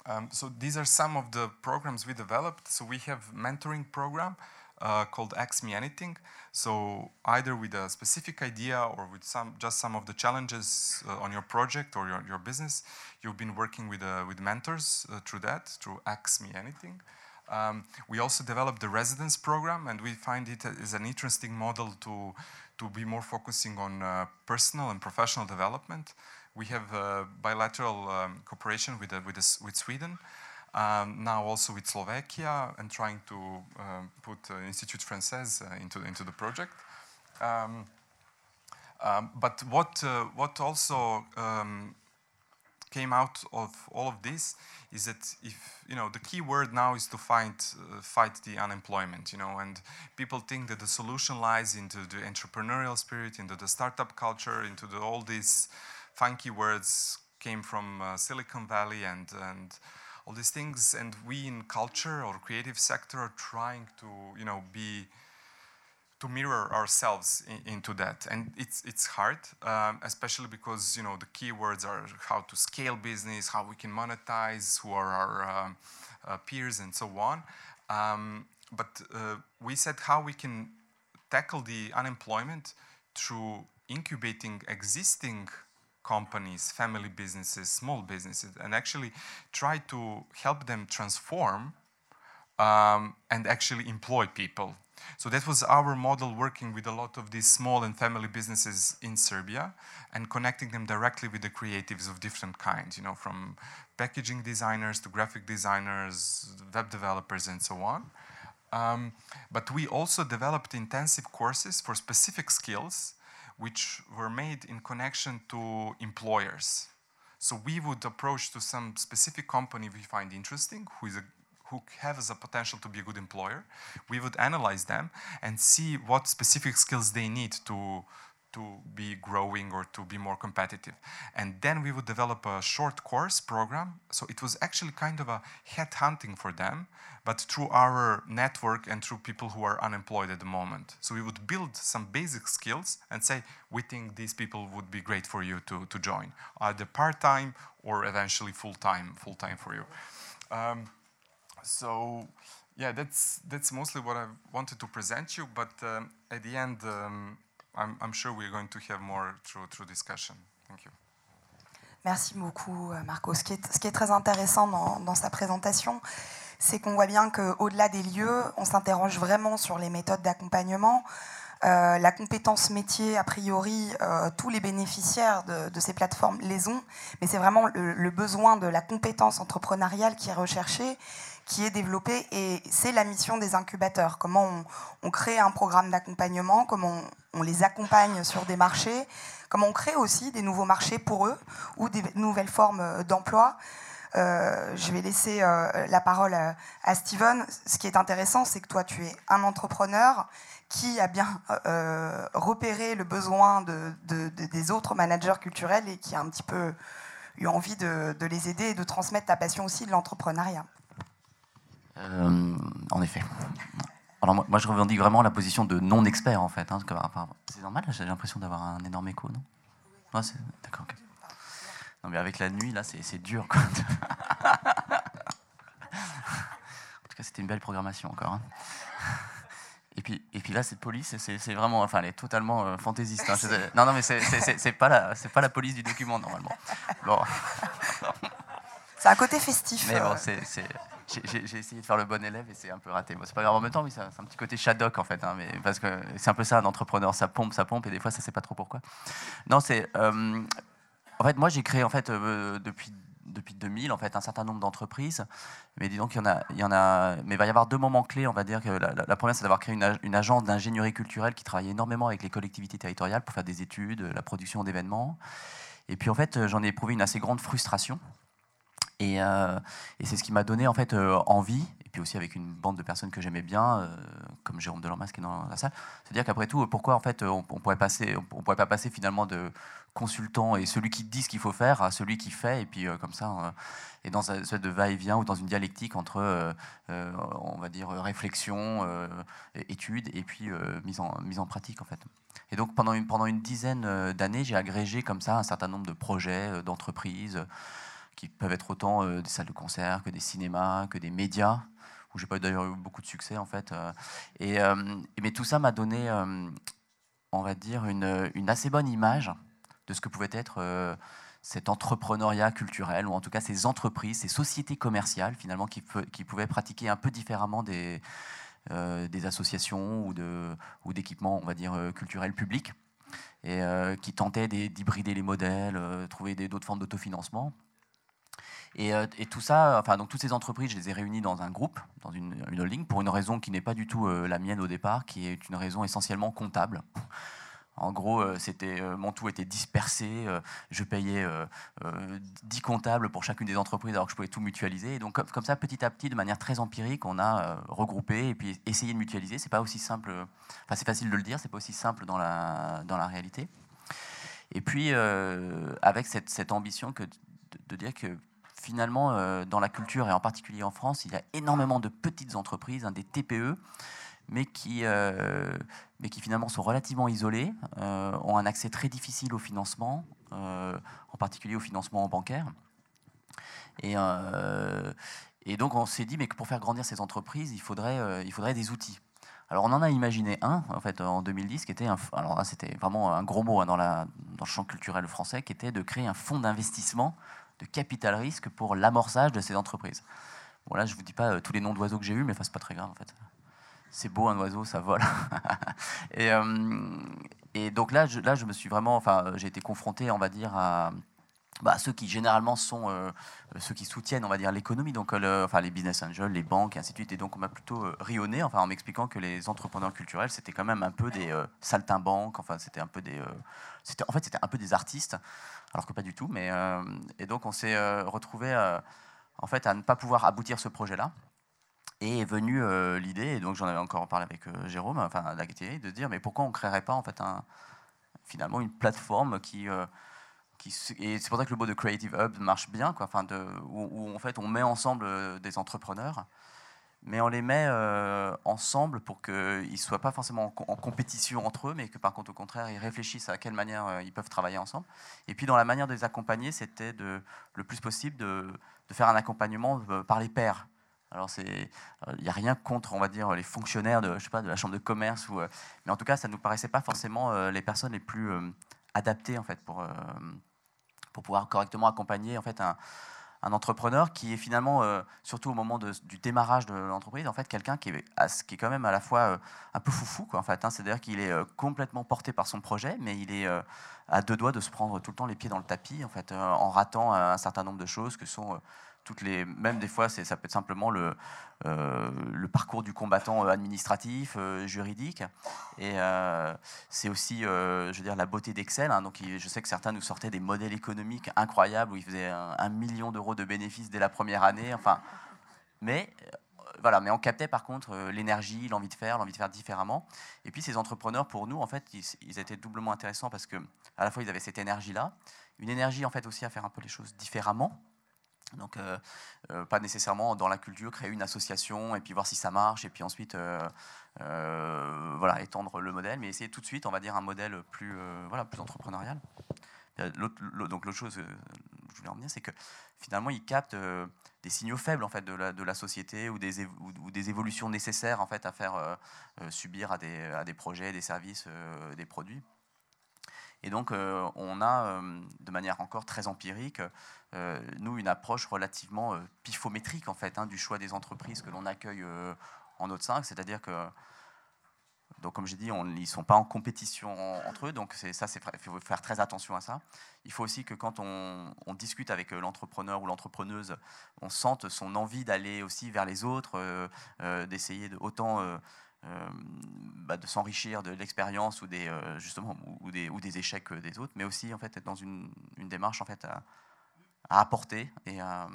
Um, so these are some of the programs we developed. So we have mentoring program uh, called Ask Me Anything. So either with a specific idea or with some just some of the challenges uh, on your project or your, your business, you've been working with uh, with mentors uh, through that through Ask Me Anything. Um, we also developed the residence program, and we find it is an interesting model to to be more focusing on uh, personal and professional development. We have uh, bilateral um, cooperation with, uh, with, with Sweden, um, now also with Slovakia, and trying to um, put uh, Institut Français uh, into, into the project. Um, um, but what, uh, what also came out of all of this is that if you know the key word now is to fight uh, fight the unemployment you know and people think that the solution lies into the entrepreneurial spirit into the startup culture into the, all these funky words came from uh, Silicon Valley and, and all these things. And we in culture or creative sector are trying to, you know, be to mirror ourselves in, into that. And it's, it's hard, um, especially because, you know, the keywords are how to scale business, how we can monetize, who are our um, uh, peers, and so on. Um, but uh, we said how we can tackle the unemployment through incubating existing companies, family businesses, small businesses, and actually try to help them transform um, and actually employ people. So that was our model working with a lot of these small and family businesses in Serbia and connecting them directly with the creatives of different kinds, you know, from packaging designers to graphic designers, web developers, and so on. Um, but we also developed intensive courses for specific skills which were made in connection to employers. So we would approach to some specific company we find interesting, who is a who have the potential to be a good employer. We would analyze them and see what specific skills they need to to be growing or to be more competitive. And then we would develop a short course program. So it was actually kind of a head hunting for them, but through our network and through people who are unemployed at the moment. So we would build some basic skills and say, we think these people would be great for you to, to join, either part-time or eventually full-time, full-time for you. Um, so yeah, that's that's mostly what I wanted to present you. But um, at the end, um, I'm, I'm sure we're going to have more through, through discussion. Thank you. Merci beaucoup, euh, Marco. Ce qui est, ce qui est très intéressant dans, dans sa présentation, c'est qu'on voit bien qu'au-delà des lieux, on s'interroge vraiment sur les méthodes d'accompagnement. Euh, la compétence métier, a priori, euh, tous les bénéficiaires de, de, ces plateformes les ont, mais c'est vraiment le, le, besoin de la compétence entrepreneuriale qui est recherché, qui est développé, et c'est la mission des incubateurs. Comment on, crée un programme d'accompagnement, comment on, les accompagne sur des marchés, comment on crée aussi des nouveaux marchés pour eux ou des nouvelles formes euh, d'emploi. Euh, je vais laisser euh, la parole à, Steven. Ce qui est intéressant, c'est que toi, tu es un entrepreneur qui a bien repéré le besoin de, de, de, des autres managers culturels et qui a un petit peu eu envie de, les aider et de transmettre ta passion aussi de l'entrepreneuriat. Euh, en effet. Alors moi, je revendique vraiment la position de non-expert en fait. Hein, c'est normal, j'ai l'impression d'avoir un énorme écho, non? Ouais, D'accord. Okay. Non mais avec la nuit là, c'est dur. Quoi. en tout cas, c'était une belle programmation encore. Hein. Et puis, et puis là, cette police, c'est vraiment, enfin, elle est totalement euh, fantaisiste. Hein. Non, non, mais c'est pas la, c'est pas la police du document normalement. Bon. C'est un côté festif. Mais bon, euh. j'ai essayé de faire le bon élève et c'est un peu raté. Bon, c'est pas grave en même temps, oui, c'est un petit côté Shadok en fait, hein, mais parce que c'est un peu ça, un entrepreneur, ça pompe, ça pompe et des fois ça sait pas trop pourquoi. Non, c'est euh, en fait moi j'ai créé en fait euh, depuis depuis 2000 en fait un certain nombre d'entreprises, mais dis donc il y en a, il y en a, mais il va y avoir deux moments clés. On va dire que la, la, première c'est d'avoir créé une, une agence d'ingénierie culturelle qui travaillait énormément avec les collectivités territoriales pour faire des études, la production d'événements. Et puis en fait j'en ai éprouvé une assez grande frustration et, euh, et c'est ce qui m'a donné en fait euh, envie, et puis aussi avec une bande de personnes que j'aimais bien, euh, comme Jérôme Delormas qui est dans la salle, c'est-à-dire qu'après tout, pourquoi en fait on, on, pourrait passer, on pourrait pas passer finalement de consultant et celui qui dit ce qu'il faut faire à celui qui fait, et puis comme ça, et dans une sorte de va-et-vient ou dans une dialectique entre, on va dire, réflexion, étude et puis mise, en, mise en pratique en fait. Et donc pendant une, pendant une dizaine d'années, j'ai agrégé comme ça un certain nombre de projets, d'entreprises qui peuvent être autant des salles de concert que des cinémas, que des médias, où j'ai pas d'ailleurs eu beaucoup de succès en fait. et, mais tout ça m'a donné, on va dire, une, assez bonne image de ce que pouvait être cet entrepreneuriat culturel, ou en tout cas ces entreprises, ces sociétés commerciales finalement qui, pouvaient pratiquer un peu différemment des, euh, des associations ou, de, ou d'équipements, on va dire, euh, culturels publics, et euh, qui tentaient d'hybrider les modèles, trouver d'autres formes d'autofinancement. Et, et, tout ça, enfin, donc toutes ces entreprises, je les ai réunies dans un groupe, dans une, holding, pour une raison qui n'est pas du tout la mienne au départ, qui est une raison essentiellement comptable. En gros, euh, c'était, euh, mon tout était dispersé. Euh, je payais 10 comptables pour chacune des entreprises alors que je pouvais tout mutualiser. Et donc, comme, ça, petit à petit, de manière très empirique, on a regroupé et puis essayé de mutualiser. C'est pas aussi simple. Enfin, c'est facile de le dire, c'est pas aussi simple dans la, dans la réalité. Et puis, avec cette, cette, ambition que de, dire que finalement, dans la culture et en particulier en France, il y a énormément de petites entreprises, hein, des TPE, mais qui, euh, mais qui finalement sont relativement isolés, euh, ont un accès très difficile au financement, euh, en particulier au financement bancaire. Et, et donc on s'est dit mais que pour faire grandir ces entreprises, il faudrait, il faudrait des outils. Alors on en a imaginé un en fait en 2010 qui était un, alors c'était vraiment un gros mot hein, dans, la, dans le champ culturel français qui était de créer un fonds d'investissement de capital risque pour l'amorçage de ces entreprises. Bon là je vous dis pas tous les noms d'oiseaux que j'ai eus mais enfin c'est pas très grave en fait c'est beau un oiseau, ça vole. et, euh, et, donc là je, là, je me suis vraiment, enfin, j'ai été confronté, on va dire, à bah, ceux qui généralement sont euh, ceux qui soutiennent, on va dire, l'économie, donc euh, enfin, les business angels, les banques, et ainsi de suite. Et donc on m'a plutôt rionné, enfin, en m'expliquant que les entrepreneurs culturels, c'était quand même un peu des saltimbanques, enfin, c'était un peu des, en fait, c'était un peu des artistes, alors que pas du tout. Mais et donc on s'est retrouvé en fait à ne pas pouvoir aboutir ce projet-là. Et est venue euh, l'idée, et donc j'en avais encore parlé avec euh, Jérôme, enfin d'Agatier, de dire mais pourquoi on ne créerait pas en fait un, finalement une plateforme qui, euh, et c'est pour ça que le mot de Creative Hub marche bien, quoi, enfin de, où, en fait on met ensemble des entrepreneurs, mais on les met ensemble pour qu'ils ne soient pas forcément en, compétition entre eux, mais que par contre au contraire ils réfléchissent à quelle manière ils peuvent travailler ensemble. Et puis dans la manière de les accompagner, c'était le plus possible de, faire un accompagnement par les pairs. Alors il n'y a rien contre, on va dire, les fonctionnaires de, je sais pas, de la chambre de commerce, euh, mais en tout cas, ça ne nous paraissait pas forcément euh, les personnes les plus euh, adaptées en fait pour pour pouvoir correctement accompagner en fait un, un entrepreneur qui est finalement, surtout au moment du démarrage de l'entreprise, en fait, quelqu'un qui est, qui est quand même à la fois un peu foufou, quoi, en fait. Hein. C'est-à-dire qu'il est complètement porté par son projet, mais il est à deux doigts de se prendre tout le temps les pieds dans le tapis, en fait, en ratant un certain nombre de choses que sont toutes les, même des fois, ça peut être simplement le, euh, parcours du combattant euh, administratif, euh, juridique. Et c'est aussi, je veux dire, la beauté d'Excel. Hein. donc, je sais que certains nous sortaient des modèles économiques incroyables où ils faisaient un, million d'euros de bénéfices dès la première année. Enfin, mais voilà, mais on captait par contre l'énergie, l'envie de faire, l'envie de faire différemment. Et puis ces entrepreneurs, pour nous, en fait, ils, ils, étaient doublement intéressants parce que à la fois ils avaient cette énergie-là, une énergie en fait aussi à faire un peu les choses différemment. Donc, euh, euh, pas nécessairement dans la culture, créer une association et puis voir si ça marche et puis ensuite euh, voilà, étendre le modèle, mais essayer tout de suite, on va dire, un modèle plus, voilà, plus entrepreneurial. donc, l'autre chose je voulais en venir, c'est que finalement, ils captent des signaux faibles en fait, de, la, de la société ou des, ou, des évolutions nécessaires en fait, à faire subir à des, à des projets, des services, des produits. Et donc, on a, de manière encore très empirique, euh, nous, une approche relativement euh, pifométrique, en fait, hein, du choix des entreprises que l'on accueille euh, en Haute 5. C'est-à-dire que, donc, comme j'ai dit, ils ne sont pas en compétition entre eux. Donc, ça, il faut faire très attention à ça. Il faut aussi que quand on, discute avec l'entrepreneur ou l'entrepreneuse, on sente son envie d'aller aussi vers les autres, d'essayer de, autant... Bah, de s'enrichir de l'expérience ou des justement ou des, ou des échecs des autres, mais aussi en fait être dans une, une démarche en fait à, à apporter et à,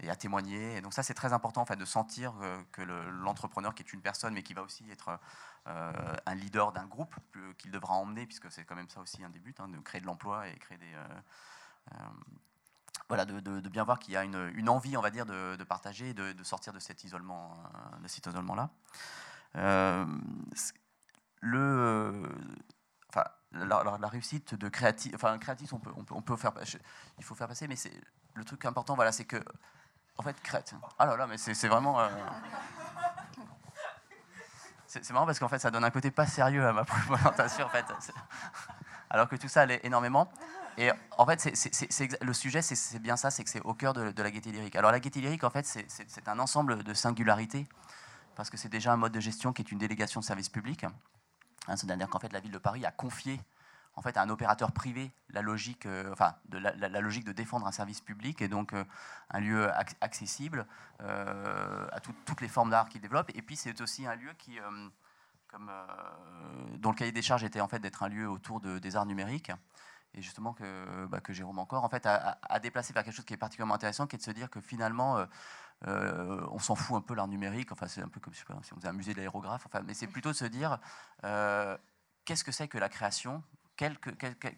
et à, témoigner. Donc ça, c'est très important en fait, de sentir euh, que l'entrepreneur, qui est une personne, mais qui va aussi être euh, un leader d'un groupe qu'il devra emmener, puisque c'est quand même ça aussi un des buts, hein, de créer de l'emploi et créer des... Euh, voilà, de, bien voir qu'il y a une, envie, on va dire, de, partager et de, sortir de cet isolement, de cet isolement-là. le, enfin, la, réussite de créatif, enfin créatif, on peut, on peut, on peut faire, il faut faire passer, mais c'est le truc important, voilà, c'est que, en fait, crête. Ah là là, mais c'est vraiment. Euh, c'est marrant parce qu'en fait, ça donne un côté pas sérieux à ma présentation, en fait. Alors que tout ça allait énormément. Et en fait, c'est le sujet, c'est bien ça, c'est que c'est au cœur de, de, la gaieté lyrique. Alors la gaieté lyrique, en fait, c'est un ensemble de singularités, parce que c'est déjà un mode de gestion qui est une délégation de service public. Hein, C'est-à-dire qu'en fait, la ville de Paris a confié en fait, à un opérateur privé la logique, euh, enfin, de la, logique de défendre un service public et donc euh, un lieu accessible euh, à toutes les formes d'art qu'il développe. Et puis, c'est aussi un lieu qui, dont le cahier des charges était en fait d'être un lieu autour de, des arts numériques et justement que, bah, Jérôme encore en fait a, déplacé vers quelque chose qui est particulièrement intéressant, qui est de se dire que finalement on s'en fout un peu l'art numérique. Enfin, c'est un peu comme si on faisait un musée de l'aérographe. Enfin, mais c'est plutôt de se dire qu'est-ce que c'est que la création? Quelle,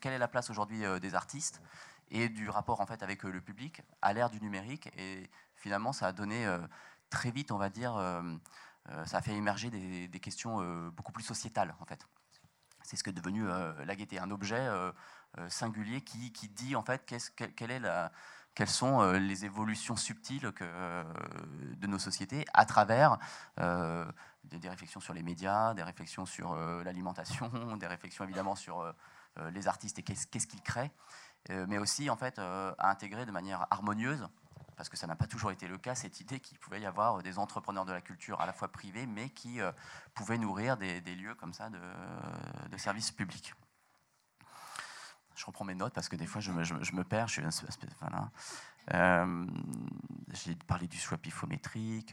est la place aujourd'hui euh, des artistes? Et du rapport en fait avec euh, le public à l'ère du numérique. Et finalement, ça a donné euh, très vite, on va dire, ça a fait émerger des, questions beaucoup plus sociétales en fait. C'est ce que est devenu la gaieté, un objet singulier qui, dit en fait quelle est la, quelles sont les évolutions subtiles que, de nos sociétés à travers des, réflexions sur les médias, des réflexions sur euh, l'alimentation, des réflexions évidemment sur euh, euh, les artistes et qu'est-ce qu'ils créent, mais aussi en fait à intégrer de manière harmonieuse parce que ça n'a pas toujours été le cas, cette idée qu'il pouvait y avoir des entrepreneurs de la culture à la fois privés, mais qui pouvaient nourrir des, lieux comme ça de, services publics. Je reprends mes notes parce que des fois je me, perds. Voilà. J'ai parlé du swap ifométrique.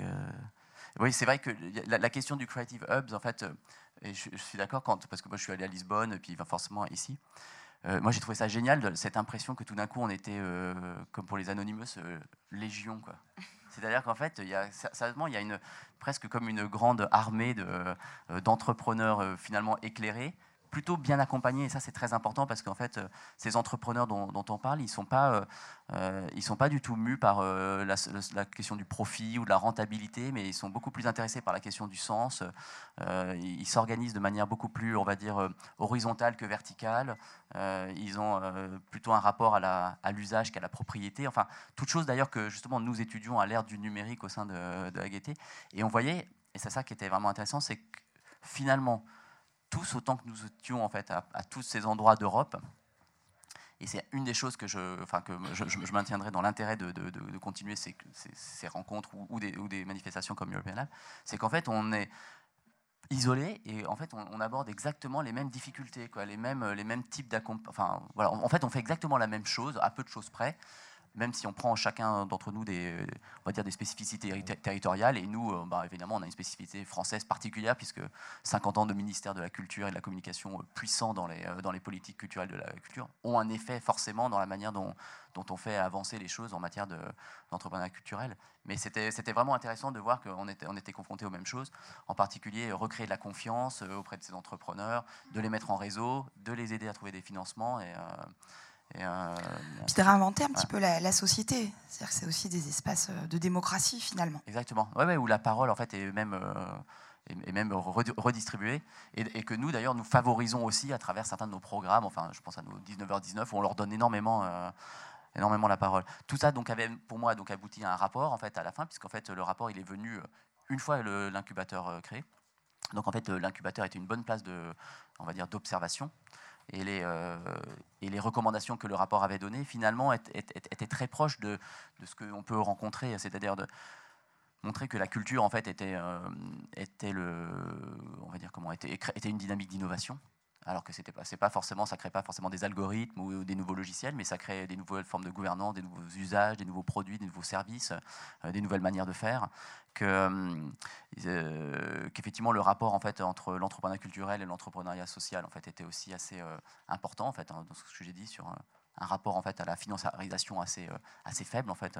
Oui, c'est vrai que la, question du Creative Hubs, en fait, euh, et je, suis d'accord parce que moi je suis allé à Lisbonne, et puis forcément ici. Euh, moi j'ai trouvé ça génial, cette impression que tout d'un coup on était, euh, comme pour les Anonymous, légion. C'est-à-dire qu'en fait, il y a, il y a une, presque comme une grande armée d'entrepreneurs finalement éclairés plutôt bien accompagnés. Et ça, c'est très important parce qu'en fait, euh, ces entrepreneurs dont, on parle, ils ne sont, pas, euh, euh, sont pas du tout mus par la, question du profit ou de la rentabilité, mais ils sont beaucoup plus intéressés par la question du sens. ils s'organisent de manière beaucoup plus, on va dire, horizontale que verticale. ils ont plutôt un rapport à l'usage qu'à la propriété. Enfin, toute chose d'ailleurs que justement nous étudions à l'ère du numérique au sein de, de la Gaieté. Et on voyait, et c'est ça qui était vraiment intéressant, c'est que finalement, tous autant que nous étions en fait à, tous ces endroits d'Europe. Et c'est une des choses que je, enfin, que je, maintiendrai dans l'intérêt de, continuer ces, rencontres ou, des, ou, des, manifestations comme European Lab, c'est qu'en fait on est isolé et en fait on, aborde exactement les mêmes difficultés, quoi, les mêmes, les mêmes types d'accompagnement. Enfin, voilà, en fait on fait exactement la même chose, à peu de choses près, même si on prend chacun d'entre nous des, on va dire des spécificités territoriales, et nous, euh, bah, évidemment, on a une spécificité française particulière, puisque 50 ans de ministère de la Culture et de la Communication euh, puissant dans les, euh, dans les politiques culturelles de la culture ont un effet forcément dans la manière dont, on fait avancer les choses en matière d'entrepreneuriat culturel. Mais c'était vraiment intéressant de voir qu'on était, on était confronté aux mêmes choses, en particulier recréer de la confiance auprès de ces entrepreneurs, de les mettre en réseau, de les aider à trouver des financements. Et euh, de réinventer un petit peu la, société. C'est-à-dire que c'est aussi des espaces euh, de démocratie finalement. Exactement. Ouais, ouais, où la parole en fait est même, euh, est, même redistribuée. Et, que nous d'ailleurs nous favorisons aussi à travers certains de nos programmes. Enfin, je pense à nos 19h19 où on leur donne énormément. énormément la parole. Tout ça donc avait pour moi donc abouti à un rapport en fait à la fin puisqu'en fait le rapport il est venu une fois l'incubateur créé. Donc en fait l'incubateur était une bonne place de on va dire d'observation et les, euh, et les recommandations que le rapport avait données, finalement, étaient, très proches de, ce qu'on peut rencontrer, c'est-à-dire de montrer que la culture, en fait, était, euh, une dynamique d'innovation, alors que c'était pas, forcément, ça crée pas forcément des algorithmes ou, des nouveaux logiciels, mais ça crée des nouvelles formes de gouvernance, des nouveaux usages, des nouveaux produits, des nouveaux services, euh, des nouvelles manières de faire. Que, euh, euh, qu'effectivement le rapport en fait entre l'entrepreneuriat culturel et l'entrepreneuriat social en fait était aussi assez important en fait hein, dans ce que j'ai dit sur un, rapport en fait à la financiarisation assez assez faible en fait.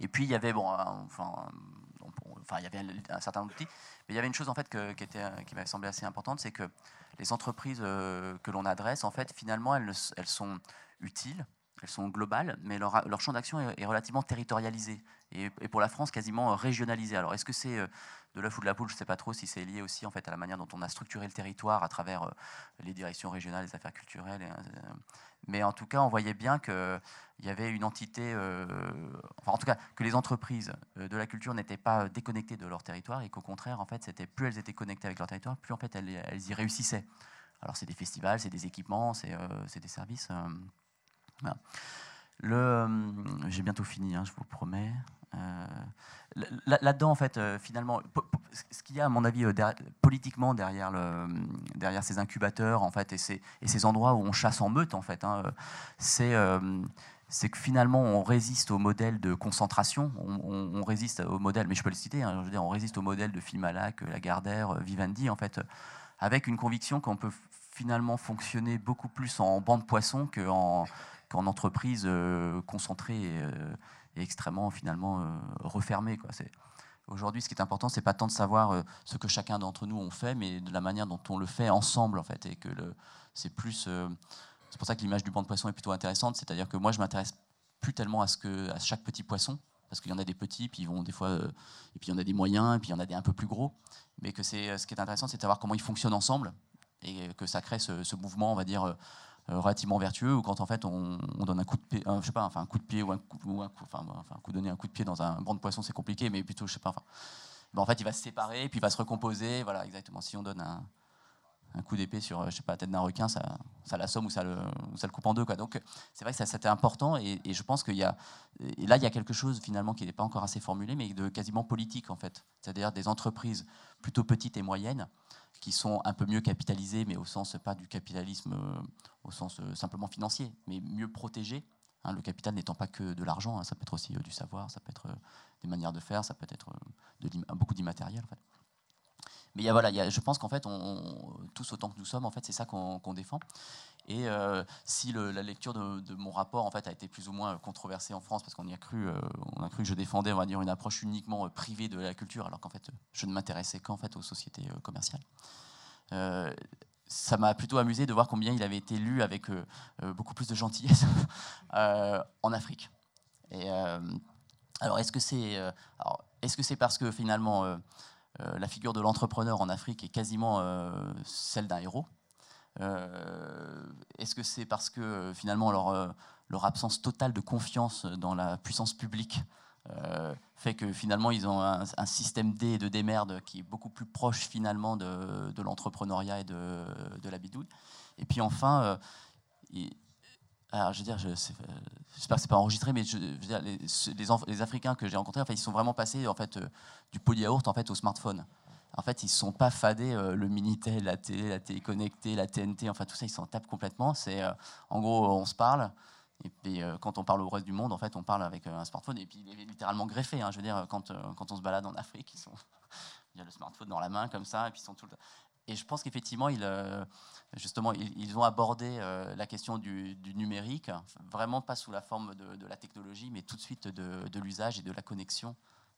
Et puis il y avait bon, enfin, enfin il y avait un certain d'outils, mais il y avait une chose en fait que, qui m'avait semblé assez importante, c'est que les entreprises euh, que l'on adresse, en fait, finalement, elles sont utiles elles sont globales, mais leur, champ d'action est, relativement territorialisé et, pour la France quasiment régionalisé. Alors est-ce que c'est de l'œuf ou de la poule Je ne sais pas trop si c'est lié aussi en fait à la manière dont on a structuré le territoire à travers les directions régionales des affaires culturelles. Mais en tout cas, on voyait bien qu'il y avait une entité, euh, enfin, en tout cas, que les entreprises de la culture n'étaient pas déconnectées de leur territoire et qu'au contraire, en fait, c'était plus elles étaient connectées avec leur territoire, plus en fait elles, y réussissaient. Alors c'est des festivals, c'est des équipements, c'est euh, des services. Euh. Le, j'ai bientôt fini, hein, je vous promets. Euh, Là-dedans, en fait, euh, finalement, ce qu'il y a, à mon avis, euh, politiquement derrière, le, derrière ces incubateurs, en fait, et ces, et ces endroits où on chasse en meute, en fait, hein, c'est c'est que finalement on résiste au modèle de concentration, on, résiste au modèle, mais je peux le citer, hein, je veux dire, on résiste au modèle de Filmalac, Lagardère, Vivendi, en fait, avec une conviction qu'on peut finalement fonctionner beaucoup plus en bande poisson qu'en qu'en entreprise euh, concentrée et, euh, et, extrêmement finalement euh, refermée. Aujourd'hui, ce qui est important, c'est pas tant de savoir ce que chacun d'entre nous on fait, mais de la manière dont on le fait ensemble, en fait, et que c'est plus c'est pour ça que l'image du banc de poisson est plutôt intéressante, c'est-à-dire que moi je m'intéresse plus tellement à, ce que, à chaque petit poisson, parce qu'il y en a des petits, puis ils vont des fois, et puis il y en a des moyens, puis il y en a des un peu plus gros, mais que c'est, ce qui est intéressant, c'est de savoir comment ils fonctionnent ensemble, et que ça crée ce, mouvement, on va dire, relativement vertueux, ou quand en fait on, on donne un coup de pied, euh, je sais pas, enfin un coup de pied, ou un coup, ou un coup enfin, un coup donner un coup de pied dans un banc de poisson, c'est compliqué, mais plutôt, je sais pas, enfin, ben, en fait il va se séparer, puis il va se recomposer, voilà, exactement, si on donne un coup d'épée sur je sais pas, la tête d'un requin, ça, ça l'assomme ou ça le, ça le coupe en deux. Quoi. Donc c'est vrai que ça, c'était important et, je pense qu'il y a, là il y a quelque chose finalement qui n'est pas encore assez formulé, mais de quasiment politique en fait. C'est-à-dire des entreprises plutôt petites et moyennes qui sont un peu mieux capitalisées, mais au sens pas du capitalisme euh, au sens euh, simplement financier, mais mieux protégées. Hein, le capital n'étant pas que de l'argent, hein, ça peut être aussi euh, du savoir, ça peut être euh, des manières de faire, ça peut être beaucoup d'immatériel. En fait. Mais y a, voilà, il y a, je pense qu'en fait, on, tous autant que nous sommes, en fait, c'est ça qu'on qu défend. Et si la lecture de, mon rapport en fait a été plus ou moins controversée en France, parce qu'on y a cru, on a cru que je défendais, on va dire, une approche uniquement privée de la culture, alors qu'en fait, je ne m'intéressais qu'en fait aux sociétés commerciales. Ça m'a plutôt amusé de voir combien il avait été lu avec euh, beaucoup plus de gentillesse en Afrique. Alors, est-ce que c'est, est-ce que c'est parce que finalement euh, la figure de l'entrepreneur en Afrique est quasiment euh, celle d'un héros. Euh, est-ce que c'est parce que finalement leur, leur, absence totale de confiance dans la puissance publique fait que finalement ils ont un, système D de démerde qui est beaucoup plus proche finalement de, de l'entrepreneuriat et de, de, la bidouille. Et puis enfin, il, alors, je veux dire, j'espère que c'est pas enregistré, mais je, je les, les, Africains que j'ai rencontrés, en fait, ils sont vraiment passés en fait euh, du polyyaourt en fait au smartphone. En fait, ils sont pas fadés euh, le minitel, la télé, la télé connectée, la TNT, enfin tout ça, ils s'en tapent complètement. C'est euh, en gros, on se parle. Et puis, euh, quand on parle au reste du monde, en fait, on parle avec un smartphone. Et puis, il est littéralement greffé. Hein, je veux dire, quand, quand on se balade en Afrique, ils sont il y a le smartphone dans la main comme ça, et puis ils sont tout le Et je pense qu'effectivement, ils, euh, justement, ils, ont abordé euh, la question du, numérique, vraiment pas sous la forme de, la technologie, mais tout de suite de, l'usage et de la connexion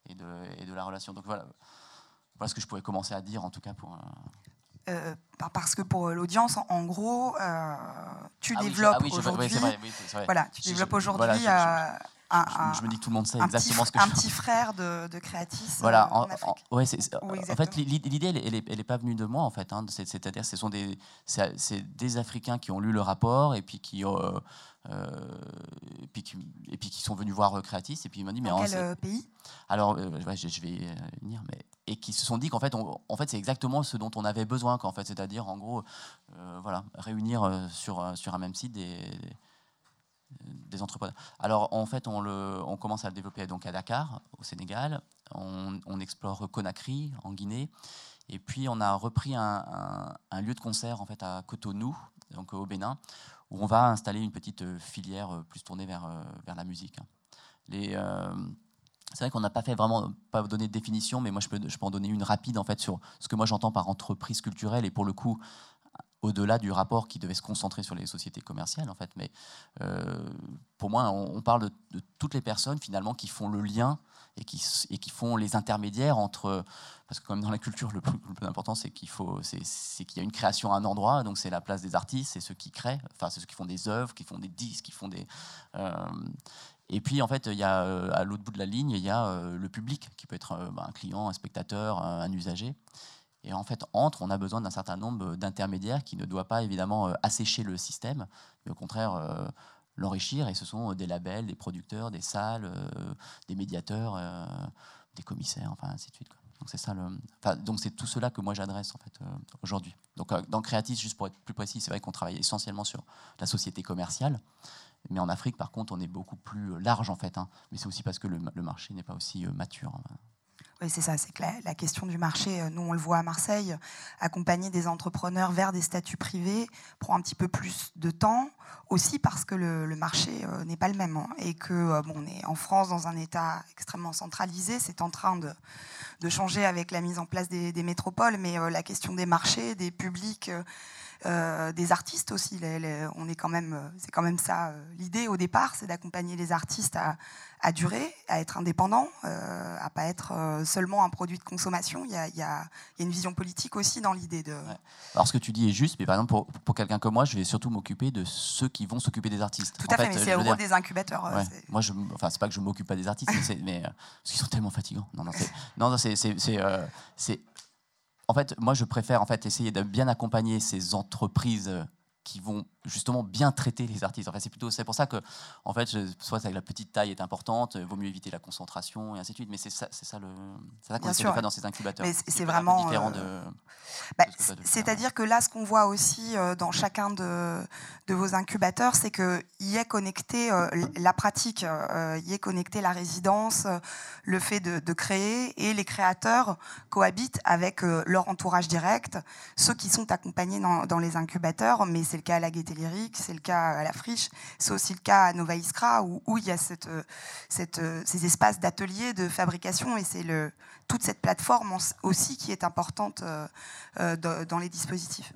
et de, et de, la relation. Donc voilà, voilà ce que je pouvais commencer à dire, en tout cas pour. Euh, parce que pour l'audience, en gros, euh, tu ah développes oui, ah oui, aujourd'hui. Oui, voilà, tu développes aujourd'hui. Voilà, un, je, je, me dis que tout le monde sait exactement petit, ce que un je petit frère de, de Créatis. Voilà, en, en, en, ouais, en fait, l'idée, elle, n'est pas venue de moi, en fait. Hein, C'est-à-dire, ce sont des, c'est des Africains qui ont lu le rapport et puis qui, euh, euh, et, puis qui et puis qui sont venus voir Créatis et puis ils m'ont dit, mais en quel pays? Alors, euh, ouais, je, je, vais venir, mais et qui se sont dit qu'en fait, en fait, c'est exactement ce dont on avait besoin, en fait, c'est-à-dire, en gros, euh, voilà, réunir sur sur un même site des des entrepreneurs. Alors en fait, on, le, on, commence à le développer donc à Dakar, au Sénégal. On, explore Conakry, en Guinée. Et puis on a repris un, un, lieu de concert en fait à Cotonou, donc au Bénin, où on va installer une petite filière plus tournée vers, vers la musique. Euh, c'est vrai qu'on n'a pas fait vraiment, pas donné de définition, mais moi je peux, je peux en donner une rapide en fait sur ce que moi j'entends par entreprise culturelle et pour le coup au-delà du rapport qui devait se concentrer sur les sociétés commerciales, en fait. Mais euh, pour moi, on, parle de, toutes les personnes finalement qui font le lien et qui, et qui font les intermédiaires entre parce que comme dans la culture, le plus, important, c'est qu'il faut, c'est qu'il y a une création à un endroit, donc c'est la place des artistes, c'est ceux qui créent, enfin c'est ceux qui font des œuvres, qui font des disques, qui font des. Euh, et puis en fait, il y a euh, à l'autre bout de la ligne, il y a euh, le public qui peut être bah, un client, un spectateur, un usager. Et en fait, entre, on a besoin d'un certain nombre d'intermédiaires qui ne doivent pas évidemment assécher le système, mais au contraire l'enrichir. Et ce sont des labels, des producteurs, des salles, des médiateurs, des commissaires, enfin ainsi de suite. Donc c'est ça donc c'est tout cela que moi j'adresse en fait euh, aujourd'hui. Donc euh, dans Creatis, juste pour être plus précis, c'est vrai qu'on travaille essentiellement sur la société commerciale, mais en Afrique par contre on est beaucoup plus large en fait. Hein. mais c'est aussi parce que le, marché n'est pas aussi euh, mature. Hein. Oui, c'est ça, c'est que la, question du marché, nous on le voit à Marseille, accompagner des entrepreneurs vers des statuts privés prend un petit peu plus de temps, aussi parce que le, marché n'est pas le même, hein. et que bon, on est en France dans un État extrêmement centralisé, c'est en train de, changer avec la mise en place des, métropoles, mais euh, la question des marchés, des publics, euh, euh, des artistes aussi. on est quand même, c'est quand même ça l'idée au départ, c'est d'accompagner les artistes à, à, durer, à être indépendants, à pas être seulement un produit de consommation. Il y a, une vision politique aussi dans l'idée de. Alors ce que tu dis est juste, mais par exemple pour, quelqu'un comme moi, je vais surtout m'occuper de ceux qui vont s'occuper des artistes. Tout à fait, mais c'est au rôle des incubateurs. Moi, je, enfin, c'est pas que je m'occupe pas des artistes, mais, mais parce qu'ils sont tellement fatigants. Non, non, non, non euh, c'est, en fait, moi, je préfère en fait essayer de bien accompagner ces entreprises euh, qui vont justement bien traiter les artistes. En fait, c'est plutôt c'est pour ça que en fait, soit la petite taille est importante, il vaut mieux éviter la concentration et ainsi de suite. Mais c'est ça, c'est ça le, c'est ça qu'on essaie de faire dans ces incubateurs. Mais c'est vraiment différent euh, de. Bah, c'est-à-dire que là, ce qu'on voit aussi euh, dans chacun de, de vos incubateurs, c'est que y est connecté euh, la pratique, y est connecté la résidence, le fait de, de, créer et les créateurs cohabitent avec leur entourage direct, ceux qui sont accompagnés dans, dans les incubateurs, mais c'est le cas à la Gaieté Lyrique, c'est le cas à la Friche, c'est aussi le cas à Nova Iskra, où, il y a cette, cette, ces espaces d'ateliers, de fabrication, et c'est toute cette plateforme aussi qui est importante euh, euh, dans les dispositifs.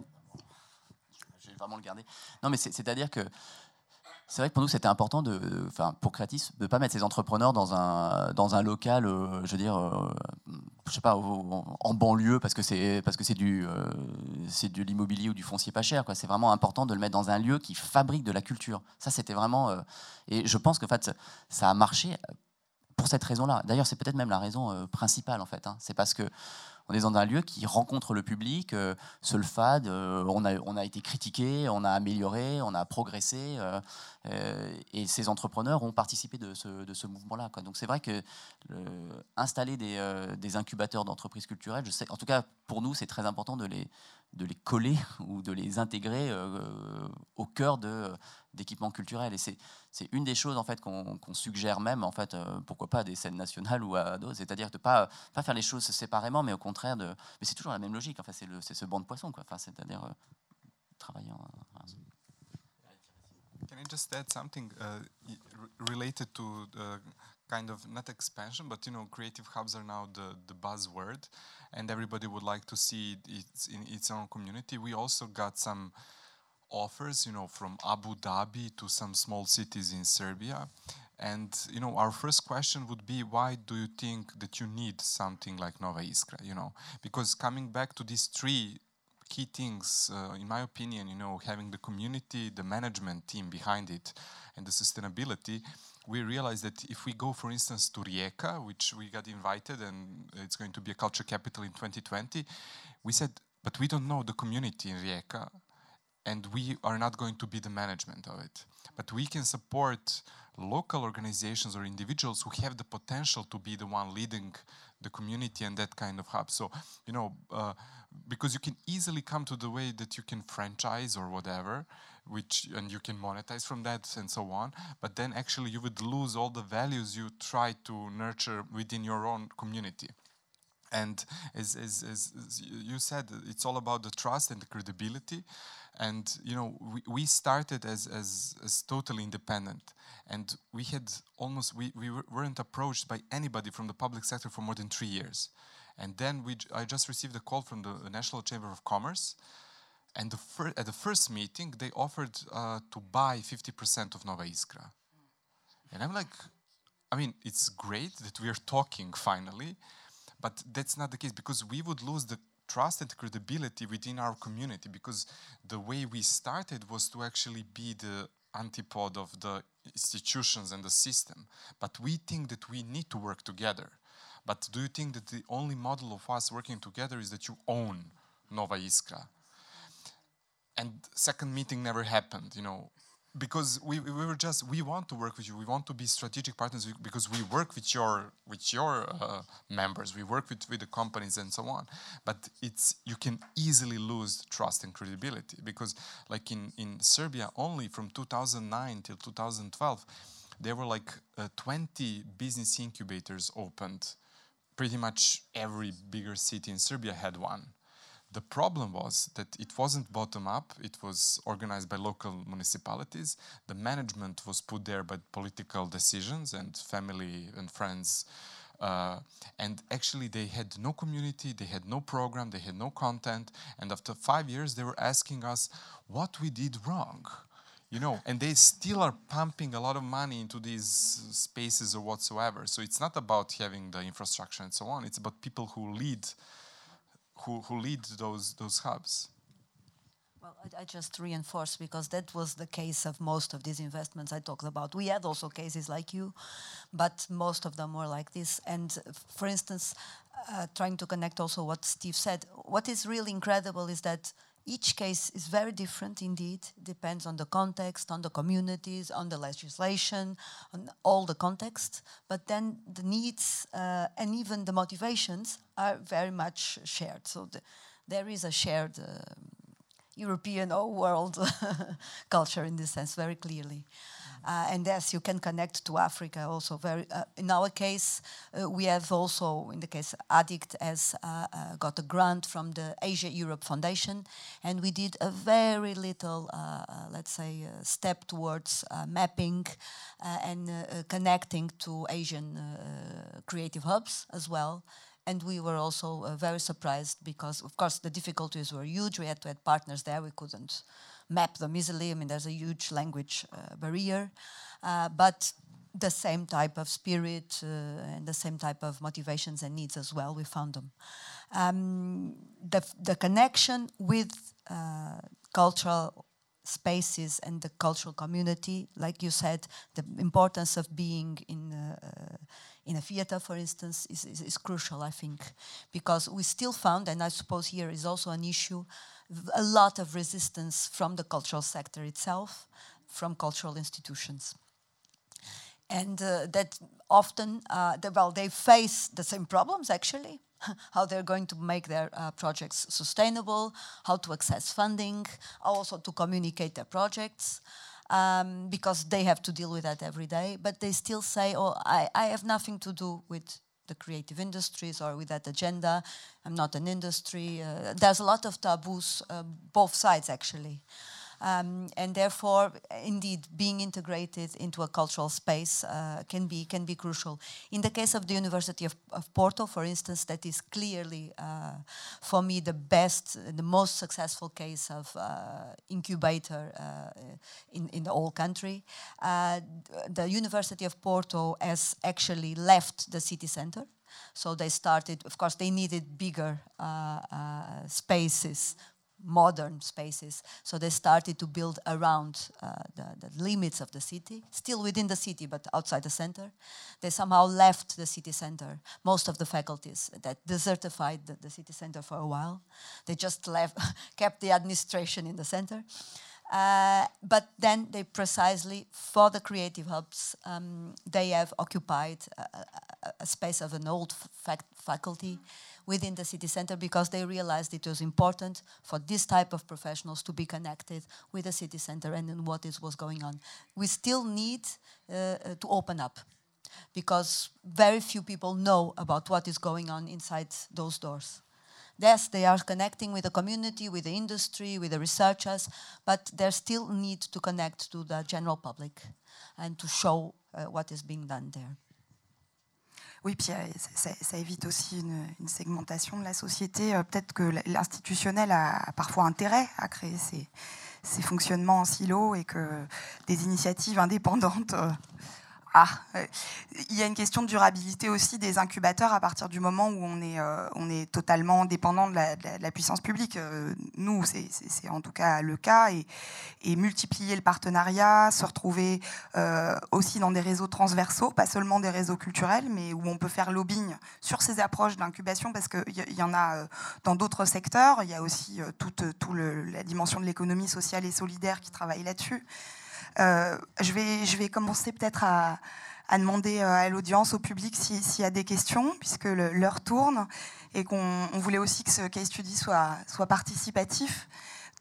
Je vais vraiment le garder. Non, mais c'est-à-dire que c'est vrai que pour nous, c'était important, de, enfin, pour Creatis, de ne pas mettre ces entrepreneurs dans un, dans un local, euh, je veux dire, euh, je sais pas, en banlieue, parce que c'est, du, euh, de l'immobilier ou du foncier pas cher. C'est vraiment important de le mettre dans un lieu qui fabrique de la culture. Ça, c'était vraiment. et je pense que en fait, ça a marché pour cette raison-là. D'ailleurs, c'est peut-être même la raison principale, en fait. Hein. C'est parce que on est dans un lieu qui rencontre le public. Euh, Solfad, euh, on, a, été critiqué, on a amélioré, on a progressé. Euh, et ces entrepreneurs ont participé de ce, de mouvement-là. Donc c'est vrai que installer des, incubateurs d'entreprises culturelles, en tout cas pour nous, c'est très important de les, de les coller ou de les intégrer au cœur de d'équipements culturels. Et c'est, une des choses en fait qu'on, suggère même, en fait, euh, pourquoi pas des scènes nationales ou à d'autres, c'est-à-dire de pas pas faire les choses séparément, mais au contraire de. Mais c'est toujours la même logique. Enfin, c'est, c'est ce banc de poissons, quoi. Enfin, c'est-à-dire euh, travailler. En, Can I just add something uh, related to the kind of not expansion, but you know, creative hubs are now the, the buzzword, and everybody would like to see it in its own community. We also got some offers, you know, from Abu Dhabi to some small cities in Serbia. And you know, our first question would be, why do you think that you need something like Nova Iskra? You know, because coming back to these three key things, uh, in my opinion, you know, having the community, the management team behind it, and the sustainability, we realized that if we go, for instance, to Rijeka, which we got invited, and it's going to be a culture capital in 2020, we said, but we don't know the community in Rijeka and we are not going to be the management of it. But we can support local organizations or individuals who have the potential to be the one leading the community and that kind of hub. So, you know, uh, because you can easily come to the way that you can franchise or whatever, which and you can monetize from that and so on. But then actually you would lose all the values you try to nurture within your own community. And as, as, as, you said, it's all about the trust and the credibility. And you know we, we started as, as, as totally independent. And we had almost we, we weren't approached by anybody from the public sector for more than three years. And then we i just received a call from the national chamber of commerce. And the fir- at the first meeting they offered uh, to buy 50% of nova iskra. And i'm like I mean, it's great that we are talking finally, but that's not the case because we would lose the trust and credibility within our community because the way we started was to actually be the antipode of the institutions and the system. But we think that we need to work together. But do you think that the only model of us working together is that you own Nova Iskra? And second meeting never happened, you know, because we, we were just we want to work with you. We want to be strategic partners because we work with your with your uh, members. We work with, with the companies and so on. But it's you can easily lose trust and credibility because like in in serbia only from 2009 till 2012 there were like uh, 20 business incubators opened. Pretty much every bigger city in serbia had one the problem was that it wasn't bottom up, it was organized by local municipalities. The management was put there by political decisions and family and friends. Uh, and actually, they had no community, they had no program, they had no content. And after five years, they were asking us what we did wrong. You know, and they still are pumping a lot of money into these spaces or whatsoever. So it's not about having the infrastructure and so on, it's about people who lead who, who those, those hubs. Well, I, I, just reinforce because that was the case of most of these investments I talked about. We had also cases like you, but most of them were like this. And for instance, uh, trying to connect also what Steve said, what is really incredible is that each case is very different indeed, depends on the context, on the communities, on the legislation, on all the context. But then the needs uh, and even the motivations are very much shared. So the, there is a shared uh, European or world culture in this sense, very clearly. Uh, and yes, you can connect to Africa also. Very uh, in our case, uh, we have also, in the case Addict, has uh, uh, got a grant from the Asia Europe Foundation, and we did a very little, uh, let's say, step towards mapping and connecting to Asian creative hubs as well and we were also uh, very surprised because, of course, the difficulties were huge. We had to have partners there. We couldn't map them easily. I mean, there's a huge language uh, barrier, uh, but the same type of spirit uh, and the same type of motivations and needs as well. We found them. Um, the, the connection with uh, cultural spaces and the cultural community, like you said, the importance of being in uh, in a theater, for instance, is, is, is, crucial, I think, because we still found, and I suppose here is also an issue, a lot of resistance from the cultural sector itself, from cultural institutions. And uh, that often, uh, well, they face the same problems actually, how they're going to make their uh, projects sustainable, how to access funding, also to communicate their projects. Um, because they have to deal with that every day, but they still say, "Oh, I, I have nothing to do with the creative industries or with that agenda. I'm not an industry. Uh, there's a lot of taboos, uh, both sides actually. Um, and therefore, indeed, being integrated into a cultural space uh, can be can be crucial. In the case of the University of, of Porto, for instance, that is clearly uh, for me the best, the most successful case of uh, incubator uh, in in the whole country. Uh, the University of Porto has actually left the city center. So they started, of course, they needed bigger uh, uh, spaces modern spaces. So they started to build around uh, the, the, limits of the city, still within the city, but outside the center. They somehow left the city center. Most of the faculties that desertified the, the city center for a while, they just left, kept the administration in the center. Uh, but then they precisely, for the creative hubs, um, they have occupied a, a, a, space of an old fac faculty within the city center because they realized it was important for this type of professionals to be connected with the city center and in what is was going on. We still need uh, uh, to open up because very few people know about what is going on inside those doors. Yes, they are connecting with the community, with the industry, with the researchers, but there still need to connect to the general public and to show uh, what is being done there. Oui, puis euh, ça, évite aussi une, segmentation de la société. Euh, peut-être que l'institutionnel a, parfois intérêt à créer ces, fonctionnements en silo et que des initiatives indépendantes euh, Ah, il y a une question de durabilité aussi des incubateurs à partir du moment où on est, euh, totalement dépendant de la, puissance publique. Euh, nous, c'est en tout cas le cas. Et, multiplier le partenariat, se retrouver euh, aussi dans des réseaux transversaux, pas seulement des réseaux culturels, mais où on peut faire lobbying sur ces approches d'incubation, parce qu'il y, y, en a dans d'autres secteurs. Il y a aussi toute la dimension de l'économie sociale et solidaire qui travaille là-dessus. Euh, je, vais, commencer peut-être à, demander euh, à l'audience, au public, s'il y a des questions, puisque l'heure tourne et qu'on voulait aussi que ce case study soit, soit participatif.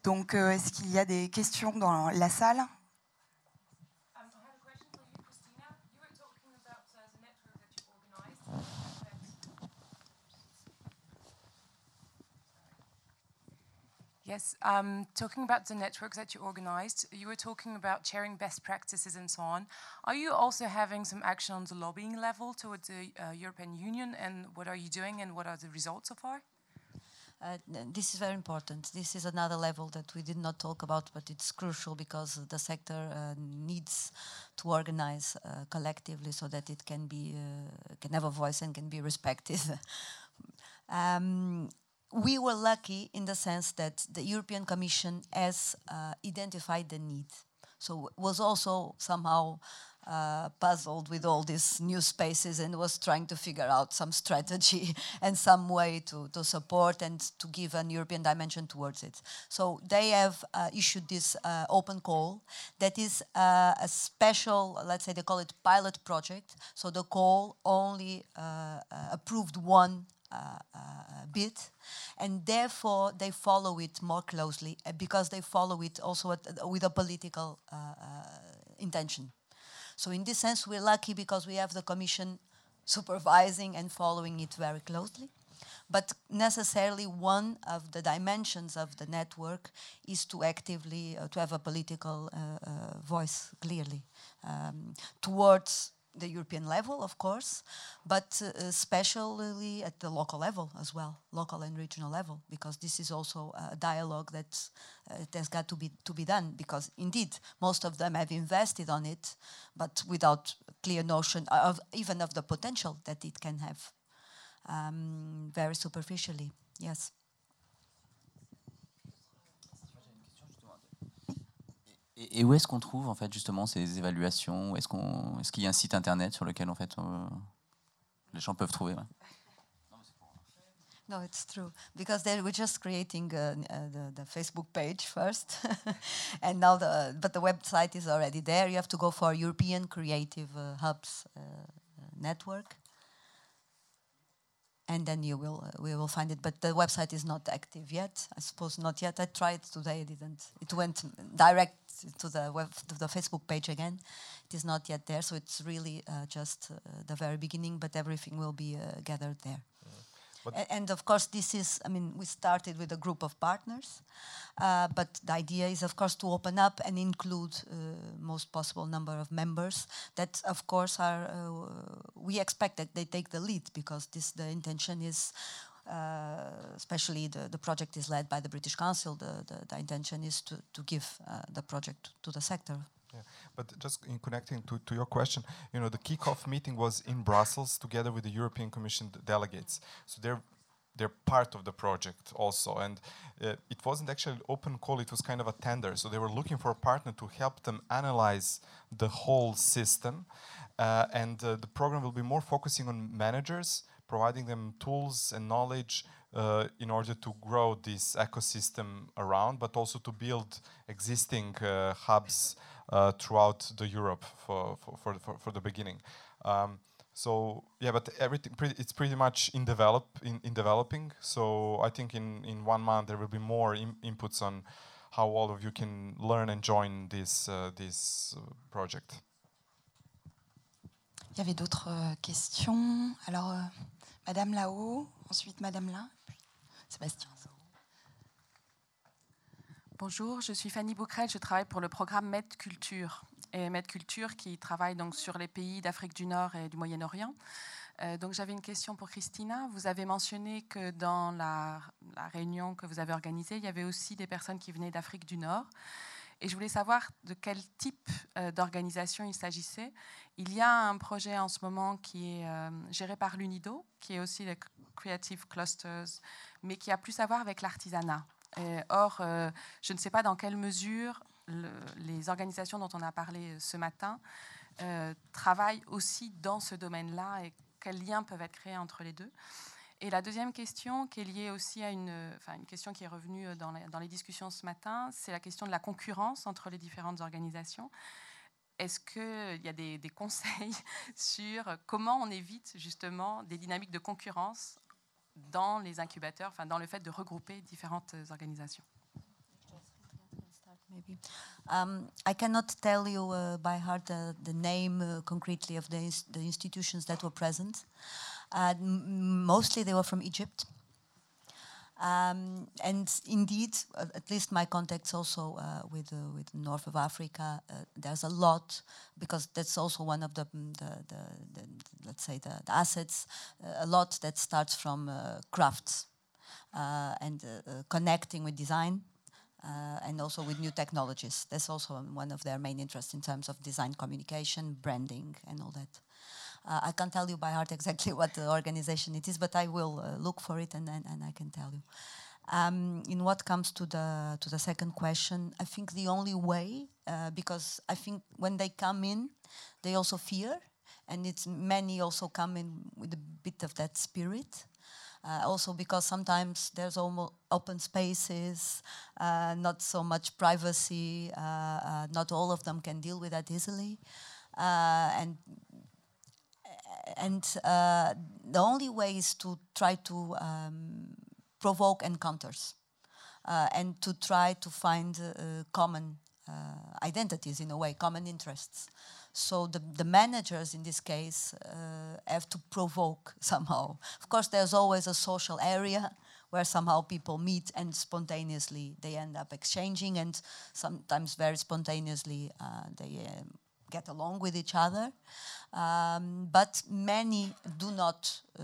Donc, euh, est-ce qu'il y a des questions dans la salle? Yes, um, talking about the networks that you organized, you were talking about sharing best practices and so on. Are you also having some action on the lobbying level towards the uh, European Union, and what are you doing, and what are the results so far? Uh, this is very important. This is another level that we did not talk about, but it's crucial because the sector uh, needs to organize uh, collectively so that it can be uh, can have a voice and can be respected. um, we were lucky in the sense that the European Commission has uh, identified the need. So was also somehow uh, puzzled with all these new spaces and was trying to figure out some strategy and some way to, to support and to give an European dimension towards it. So they have uh, issued this uh, open call that is uh, a special, let's say they call it pilot project. So the call only uh, approved one bit, and therefore they follow it more closely uh, because they follow it also with a political intention. So in this sense, we're lucky because we have the Commission supervising and following it very closely. But necessarily one of the dimensions of the network is to actively, uh, to have a political uh, uh, voice clearly um, towards the European level, of course, but uh, especially at the local level as well, local and regional level, because this is also a dialogue that uh, has got to be to be done. Because indeed, most of them have invested on it, but without clear notion of even of the potential that it can have. Um, very superficially, yes. Et, où est-ce qu'on trouve en fait justement ces évaluations? Est-ce qu'on, est-ce qu'il y a un site internet sur lequel en fait les gens peuvent trouver ouais? No, it's true because we're just creating uh, uh, the, the, Facebook page first, and now the but the website is already there. You have to go for European Creative uh, Hubs uh, network, and then you will uh, we will find it. But the website is not active yet. I suppose not yet. I tried today. It didn't. It went direct to the web to the Facebook page again. It is not yet there, so it's really uh, just uh, the very beginning. But everything will be uh, gathered there. And, and, of course, this is, I mean, we started with a group of partners, uh, but the idea is, of course, to open up and include uh, most possible number of members that, of course, are, uh, we expect that they take the lead because this, the intention is, especially the, the project is led by the British Council, the, the, the intention is to, to give uh, the project to the sector. Yeah. But just in connecting to, to your question, you know, the kickoff meeting was in Brussels together with the European Commission delegates. So they're they're part of the project also. And uh, it wasn't actually an open call, it was kind of a tender. So they were looking for a partner to help them analyze the whole system. Uh, and uh, the program will be more focusing on managers, providing them tools and knowledge uh, in order to grow this ecosystem around, but also to build existing uh, hubs uh, throughout the Europe for, for, for, for the beginning. Um, so yeah, but everything pretty, it's pretty much in develop in, in developing. So I think in, in one month there will be more in, inputs on how all of you can learn and join this uh, this uh, project. Il y avait d'autres euh, questions. Alors, euh, Madame là-haut, ensuite Madame là, puis Sébastien. Bonjour, je suis Fanny Boucrel, je travaille pour le programme Med Culture. Et Med Culture qui travaille donc sur les pays d'Afrique du Nord et du Moyen-Orient. Euh, donc j'avais une question pour Christina. Vous avez mentionné que dans la, la, réunion que vous avez organisée, il y avait aussi des personnes qui venaient d'Afrique du Nord. Et je voulais savoir de quel type d'organisation il s'agissait. Il y a un projet en ce moment qui est géré par l'UNIDO, qui est aussi le Creative Clusters, mais qui a plus à voir avec l'artisanat. Or, je ne sais pas dans quelle mesure les organisations dont on a parlé ce matin travaillent aussi dans ce domaine-là et quels liens peuvent être créés entre les deux. Et la deuxième question, qui est liée aussi à une, enfin, une question qui est revenue dans, dans les discussions ce matin, c'est la question de la concurrence entre les différentes organisations. Est-ce qu'il y a des, conseils sur comment on évite justement des dynamiques de concurrence dans les incubateurs, enfin dans le fait de regrouper différentes organisations? Maybe. Um, I cannot tell you uh, by heart uh, the name uh, concretely of the, the institutions that were present. Uh, mostly they were from Egypt. Um, and indeed, uh, at least my contacts also uh, with uh, with north of Africa, uh, there's a lot because that's also one of the mm, the, the, the let's say the, assets. Uh, a lot that starts from uh, crafts and connecting with design. and also with new technologies. That's also one of their main interests in terms of design communication, branding, and all that. Uh, I can't tell you by heart exactly what the organization it is, but I will uh, look for it and, and, and, I can tell you. Um, in what comes to the to the second question, I think the only way, uh, because I think when they come in, they also fear, and it's many also come in with a bit of that spirit. Uh, also because sometimes there's almost open spaces, uh, not so much privacy. Uh, uh not all of them can deal with that easily, and and uh, the only way is to try to um, provoke encounters uh, and to try to find uh, common uh, identities in a way, common interests. So the, the managers in this case uh, have to provoke somehow. Of course, there's always a social area where somehow people meet and spontaneously they end up exchanging and sometimes very spontaneously uh, they um, get along with each other. Um, but many do not uh,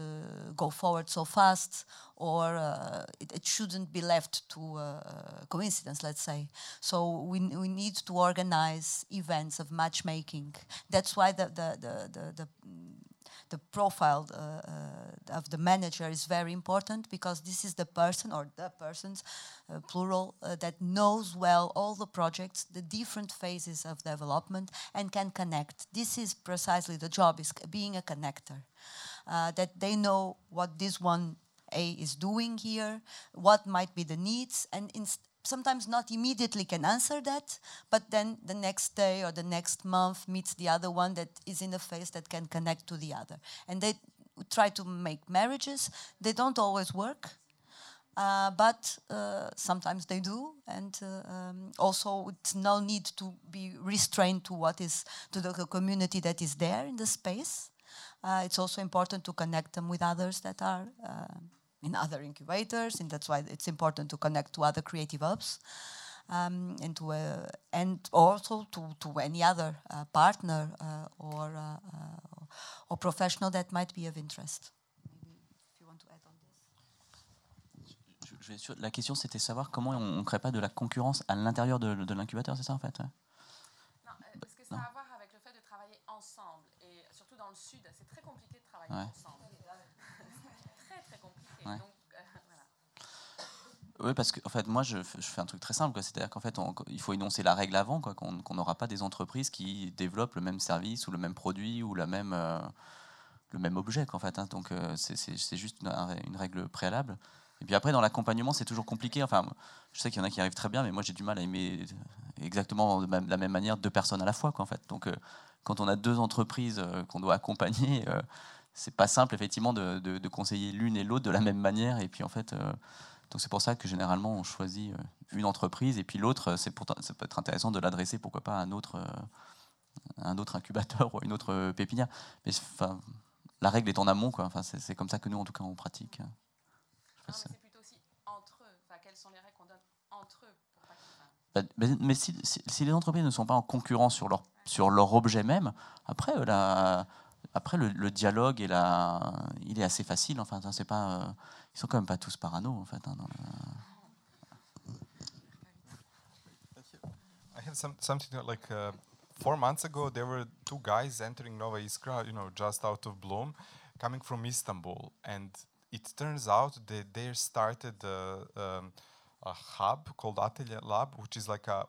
go forward so fast, or uh, it, it, shouldn't be left to uh, coincidence, let's say. So we, we need to organize events of matchmaking. That's why the, the, the, the, the the profile uh, uh, of the manager is very important because this is the person or the persons, uh, plural, that knows well all the projects, the different phases of development, and can connect. This is precisely the job: is being a connector. that they know what this one a is doing here, what might be the needs, and sometimes not immediately can answer that, but then the next day or the next month meets the other one that is in a phase that can connect to the other. And they try to make marriages. They don't always work, uh, but uh, sometimes they do. And uh, um, also, it's no need to be restrained to what is to the community that is there in the space. Uh, it's also important to connect them with others that are uh, in other incubators, and that's why it's important to connect to other creative hubs. Um, and, to, uh, and also to, to any other uh, partner uh, or, uh, uh, or professional that might be of interest. La question, c'était savoir comment on ne crée pas de la concurrence à l'intérieur de, de l'incubateur, c'est ça en fait Non, parce que ça a à voir avec le fait de travailler ensemble. Et surtout dans le sud, c'est très compliqué de travailler ouais. ensemble. Euh, oui, parce que fait, moi, je, fais un truc très simple. C'est-à-dire qu'en fait, il faut énoncer la règle avant, qu'on n'aura pas des entreprises qui développent le même service ou le même produit ou euh, le même objet. En fait, hein. Donc, euh, c'est juste une, règle préalable. Et puis après, dans l'accompagnement, c'est toujours compliqué. Enfin, je sais qu'il y en a qui arrivent très bien, mais moi, j'ai du mal à aimer exactement de la même manière deux personnes à la fois. En fait. Donc, quand on a deux entreprises qu'on doit accompagner c'est pas simple effectivement de, de, conseiller l'une et l'autre de la même manière. Et puis en fait, euh, donc c'est pour ça que généralement on choisit euh, une entreprise et puis l'autre, euh, c'est ça peut être intéressant de l'adresser pourquoi pas à un autre, un autre incubateur ou une autre pépinière. Mais enfin, la règle est en amont, quoi. Enfin, c'est comme ça que nous en tout cas on pratique. c'est plutôt aussi entre eux. Enfin, quelles sont les règles qu'on donne entre eux bah, mais, si, si, les entreprises ne sont pas en concurrence sur leur, sur leur objet même, après, la, après, le, dialogue et la, il est assez facile. Enfin, c'est pas, euh, ils sont quand même pas tous parano en fait. Hein, I have some something like uh, four months ago. There were two guys entering Nova Iskra, you know, just out of Bloom, coming from Istanbul, and it turns out that they started uh, um, a hub called Atelier Lab, which is like a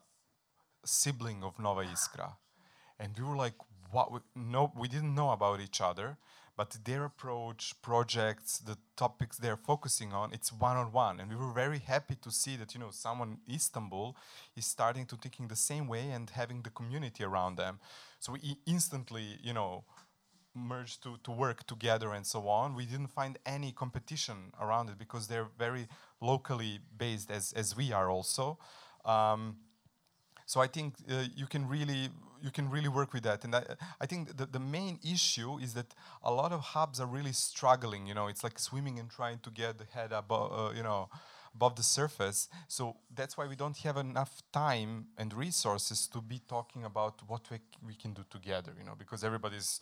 sibling of Nova Iskra, and we were like, "What? We, no, we didn't know about each other." But their approach, projects, the topics they're focusing on, it's one-on-one, and we were very happy to see that you know someone in Istanbul is starting to thinking the same way and having the community around them. So we instantly, you know, merged to, to work together and so on. We didn't find any competition around it because they're very locally based as, as we are also. Um, so I think uh, you can really you can really work with that. And I, I think the, the main issue is that a lot of hubs are really struggling. You know, it's like swimming and trying to get the head above, uh, you know, above the surface. So that's why we don't have enough time and resources to be talking about what we, we can do together. You know, because everybody's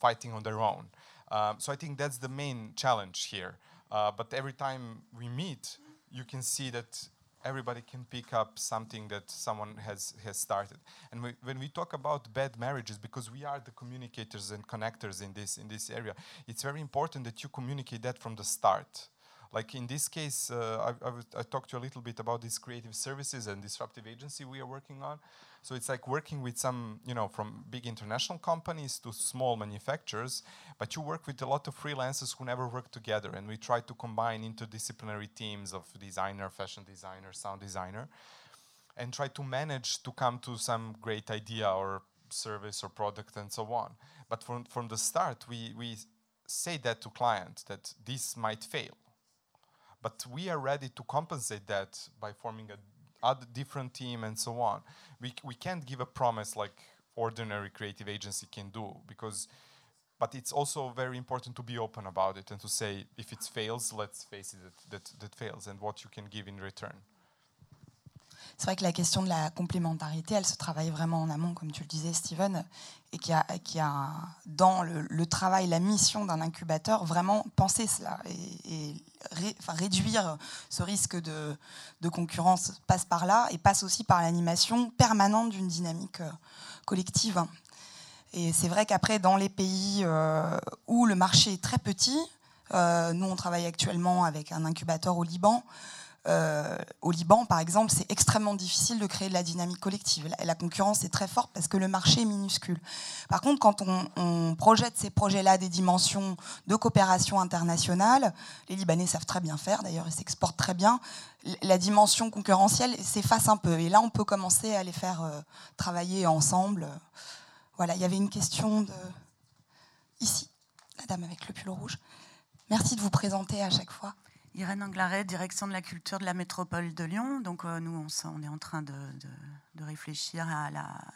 fighting on their own. Um, so I think that's the main challenge here. Uh, but every time we meet, you can see that everybody can pick up something that someone has, has started. And we, when we talk about bad marriages, because we are the communicators and connectors in this, in this area, it's very important that you communicate that from the start. Like in this case, uh, I, I, talked to you a little bit about these creative services and disruptive agency we are working on. So it's like working with some, you know, from big international companies to small manufacturers, but you work with a lot of freelancers who never work together. And we try to combine interdisciplinary teams of designer, fashion designer, sound designer, and try to manage to come to some great idea or service or product and so on. But from, from the start, we, we say that to clients that this might fail. But we are ready to compensate that by forming a other different team and so on. We, we can't give a promise like ordinary creative agency can do because but it's also very important to be open about it and to say if it fails let's face it that, that, that fails and what you can give in return C'est vrai que la question de la complémentarité, elle se travaille vraiment en amont, comme tu le disais, Steven, et qui a, qui a dans le, travail, la mission d'un incubateur, vraiment penser cela et, enfin, réduire ce risque de, concurrence passe par là et passe aussi par l'animation permanente d'une dynamique euh, collective. Et c'est vrai qu'après, dans les pays euh, où le marché est très petit, euh, nous on travaille actuellement avec un incubateur au Liban, euh, au Liban, par exemple, c'est extrêmement difficile de créer de la dynamique collective. La, concurrence est très forte parce que le marché est minuscule. Par contre, quand on, projette ces projets-là des dimensions de coopération internationale, les Libanais savent très bien faire, d'ailleurs ils s'exportent très bien, la dimension concurrentielle s'efface un peu. Et là, on peut commencer à les faire euh, travailler ensemble. Voilà, il y avait une question de... Ici, la dame avec le pull rouge. Merci de vous présenter à chaque fois. Irène Anglaret, direction de la culture de la métropole de Lyon. Donc euh, nous, on, est en train de, réfléchir à,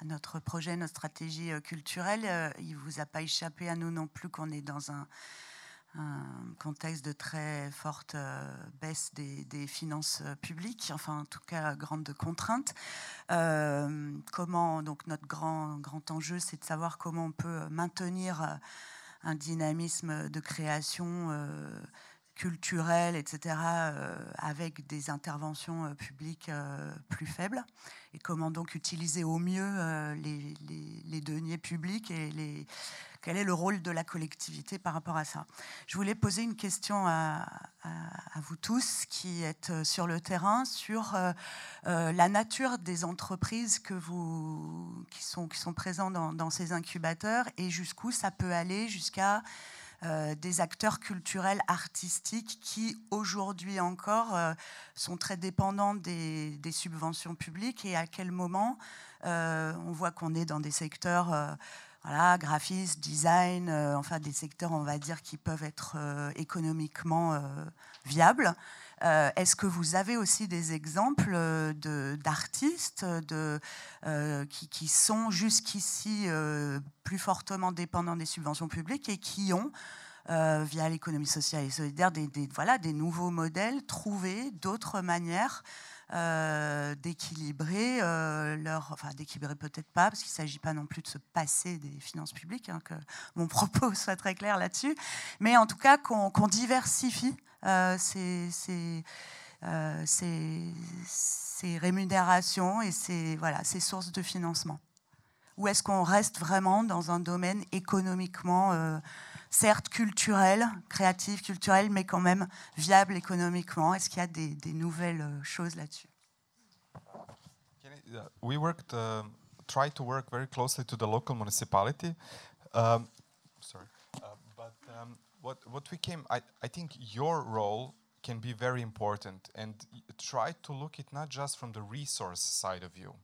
notre projet, notre stratégie euh, culturelle. Euh, il ne vous a pas échappé à nous non plus qu'on est dans un, contexte de très forte baisse des, finances publiques, enfin en tout cas grande contrainte. comment, donc notre grand, grand enjeu, c'est de savoir comment on peut maintenir un dynamisme de création culturelles, etc., euh, avec des interventions euh, publiques euh, plus faibles Et comment donc utiliser au mieux les, deniers publics et quel est le rôle de la collectivité par rapport à ça? Je voulais poser une question à, vous tous qui êtes sur le terrain sur la nature des entreprises que vous, qui, sont, qui sont présentes dans, dans ces incubateurs et jusqu'où ça peut aller jusqu'à euh, des acteurs culturels, artistiques qui, aujourd'hui encore, euh, sont très dépendants des, subventions publiques et à quel moment euh, on voit qu'on est dans des secteurs voilà, graphisme, design, enfin des secteurs, on va dire, qui peuvent être économiquement viables. Est-ce que vous avez aussi des exemples d'artistes de, qui, sont jusqu'ici plus fortement dépendants des subventions publiques et qui ont via l'économie sociale et solidaire, des nouveaux modèles, trouver d'autres manières d'équilibrer leur, enfin d'équilibrer peut-être pas, parce qu'il ne s'agit pas non plus de se passer des finances publiques, hein, que mon propos soit très clair là-dessus, mais en tout cas qu'on diversifie euh, ces, rémunérations et ces, sources de financement? Ou est-ce qu'on reste vraiment dans un domaine économiquement, certes culturel, créatif, culturel, mais quand même viable économiquement? Est-ce qu'il y a des, nouvelles choses là-dessus? We worked, uh, try to work very local. Um, uh, um, what what we came, I I think your role can be very important, and try to look it not just from the resource side of you.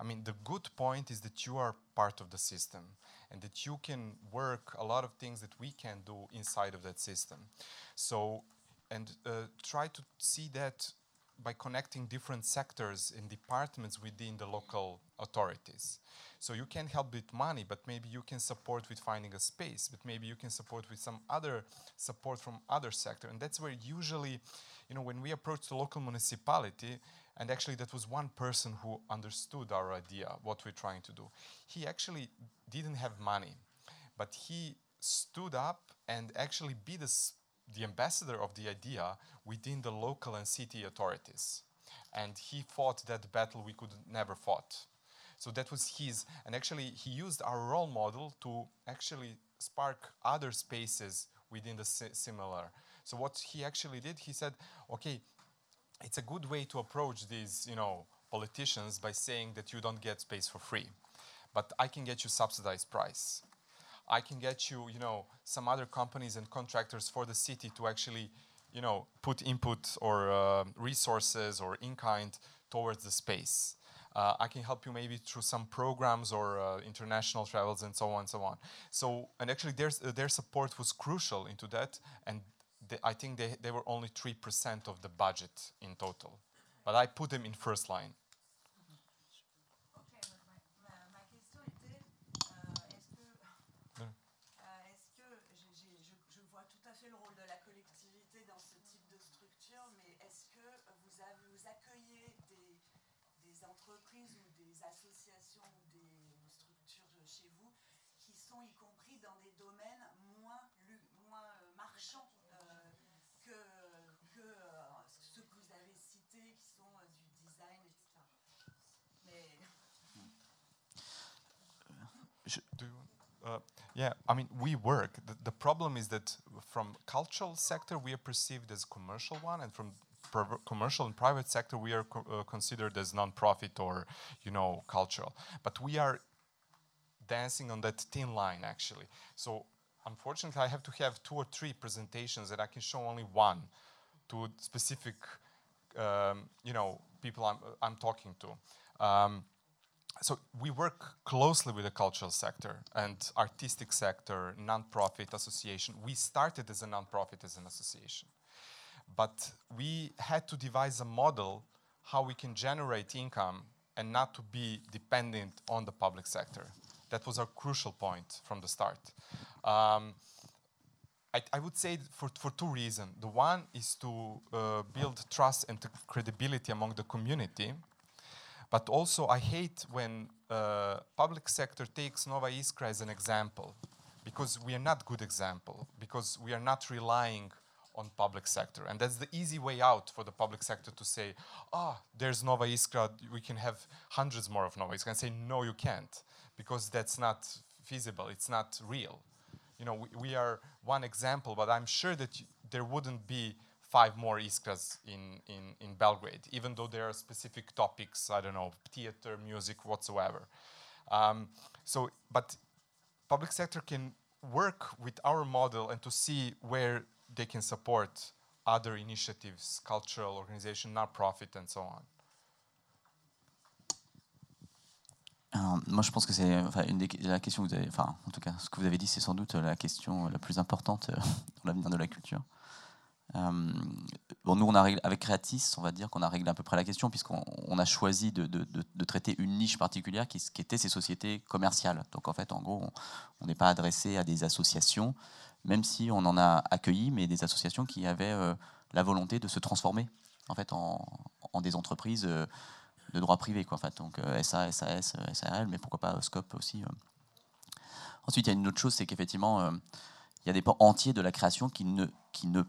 I mean, the good point is that you are part of the system, and that you can work a lot of things that we can do inside of that system. So, and uh, try to see that by connecting different sectors and departments within the local authorities. So you can help with money, but maybe you can support with finding a space, but maybe you can support with some other support from other sector. And that's where usually, you know, when we approach the local municipality, and actually that was one person who understood our idea, what we're trying to do. He actually didn't have money, but he stood up and actually be the the ambassador of the idea within the local and city authorities. And he fought that battle we could never fought. So that was his, and actually he used our role model to actually spark other spaces within the si similar. So what he actually did, he said, okay, it's a good way to approach these, you know, politicians by saying that you don't get space for free, but I can get you subsidized price. I can get you, you know, some other companies and contractors for the city to actually, you know, put input or uh, resources or in kind towards the space. Uh, I can help you maybe through some programs or uh, international travels and so on and so on. So, and actually their, uh, their support was crucial into that. And I think they, they were only 3% of the budget in total. But I put them in first line. des entreprises ou des associations ou des structures chez vous qui sont y compris dans des domaines moins, moins euh, marchands euh, que, que euh, ceux que vous avez cités qui sont du design, etc. Mais... Uh, yeah, I mean, we work. The, the, problem is that from cultural sector, we are perceived as commercial one, and from commercial and private sector, we are co uh, considered as non-profit or, you know, cultural. But we are dancing on that thin line, actually. So, unfortunately, I have to have two or three presentations that I can show only one to specific, um, you know, people I'm, I'm talking to. Um, so we work closely with the cultural sector and artistic sector, non-profit association. We started as a non-profit as an association, but we had to devise a model how we can generate income and not to be dependent on the public sector. That was our crucial point from the start. Um, I, I, would say for, for two reasons. The one is to uh, build trust and credibility among the community but also, I hate when uh, public sector takes Nova Iskra as an example, because we are not good example, because we are not relying on public sector. And that's the easy way out for the public sector to say, oh, there's Nova Iskra, we can have hundreds more of Nova Iskra. And say, no, you can't, because that's not feasible, it's not real. You know, we, we are one example, but I'm sure that there wouldn't be five more Iskras in, in, in Belgrade, even though there are specific topics, I don't know, theater, music, whatsoever. Um, so, but public sector can work with our model and to see where they can support other initiatives, cultural organization, non-profit, and so on. Euh, moi, je pense que c'est enfin, la question que vous avez, enfin, en tout cas, ce que vous avez dit, c'est sans doute la question la plus importante euh, dans l'avenir de la culture. Euh, nous, on a avec Creatis, on va dire qu'on a réglé à peu près la question, puisqu'on a choisi de, de, traiter une niche particulière qui, était ces sociétés commerciales. Donc, en fait, en gros, on n'est pas adressé à des associations, même si on en a accueilli, mais des associations qui avaient euh, la volonté de se transformer en, fait, en, des entreprises euh, de droit privé. Quoi, en. Donc, SA, SAS, SARL, mais pourquoi pas Scope aussi. Ensuite, il y a une autre chose, c'est qu'effectivement, il y a des pans entiers de la création qui ne, qui ne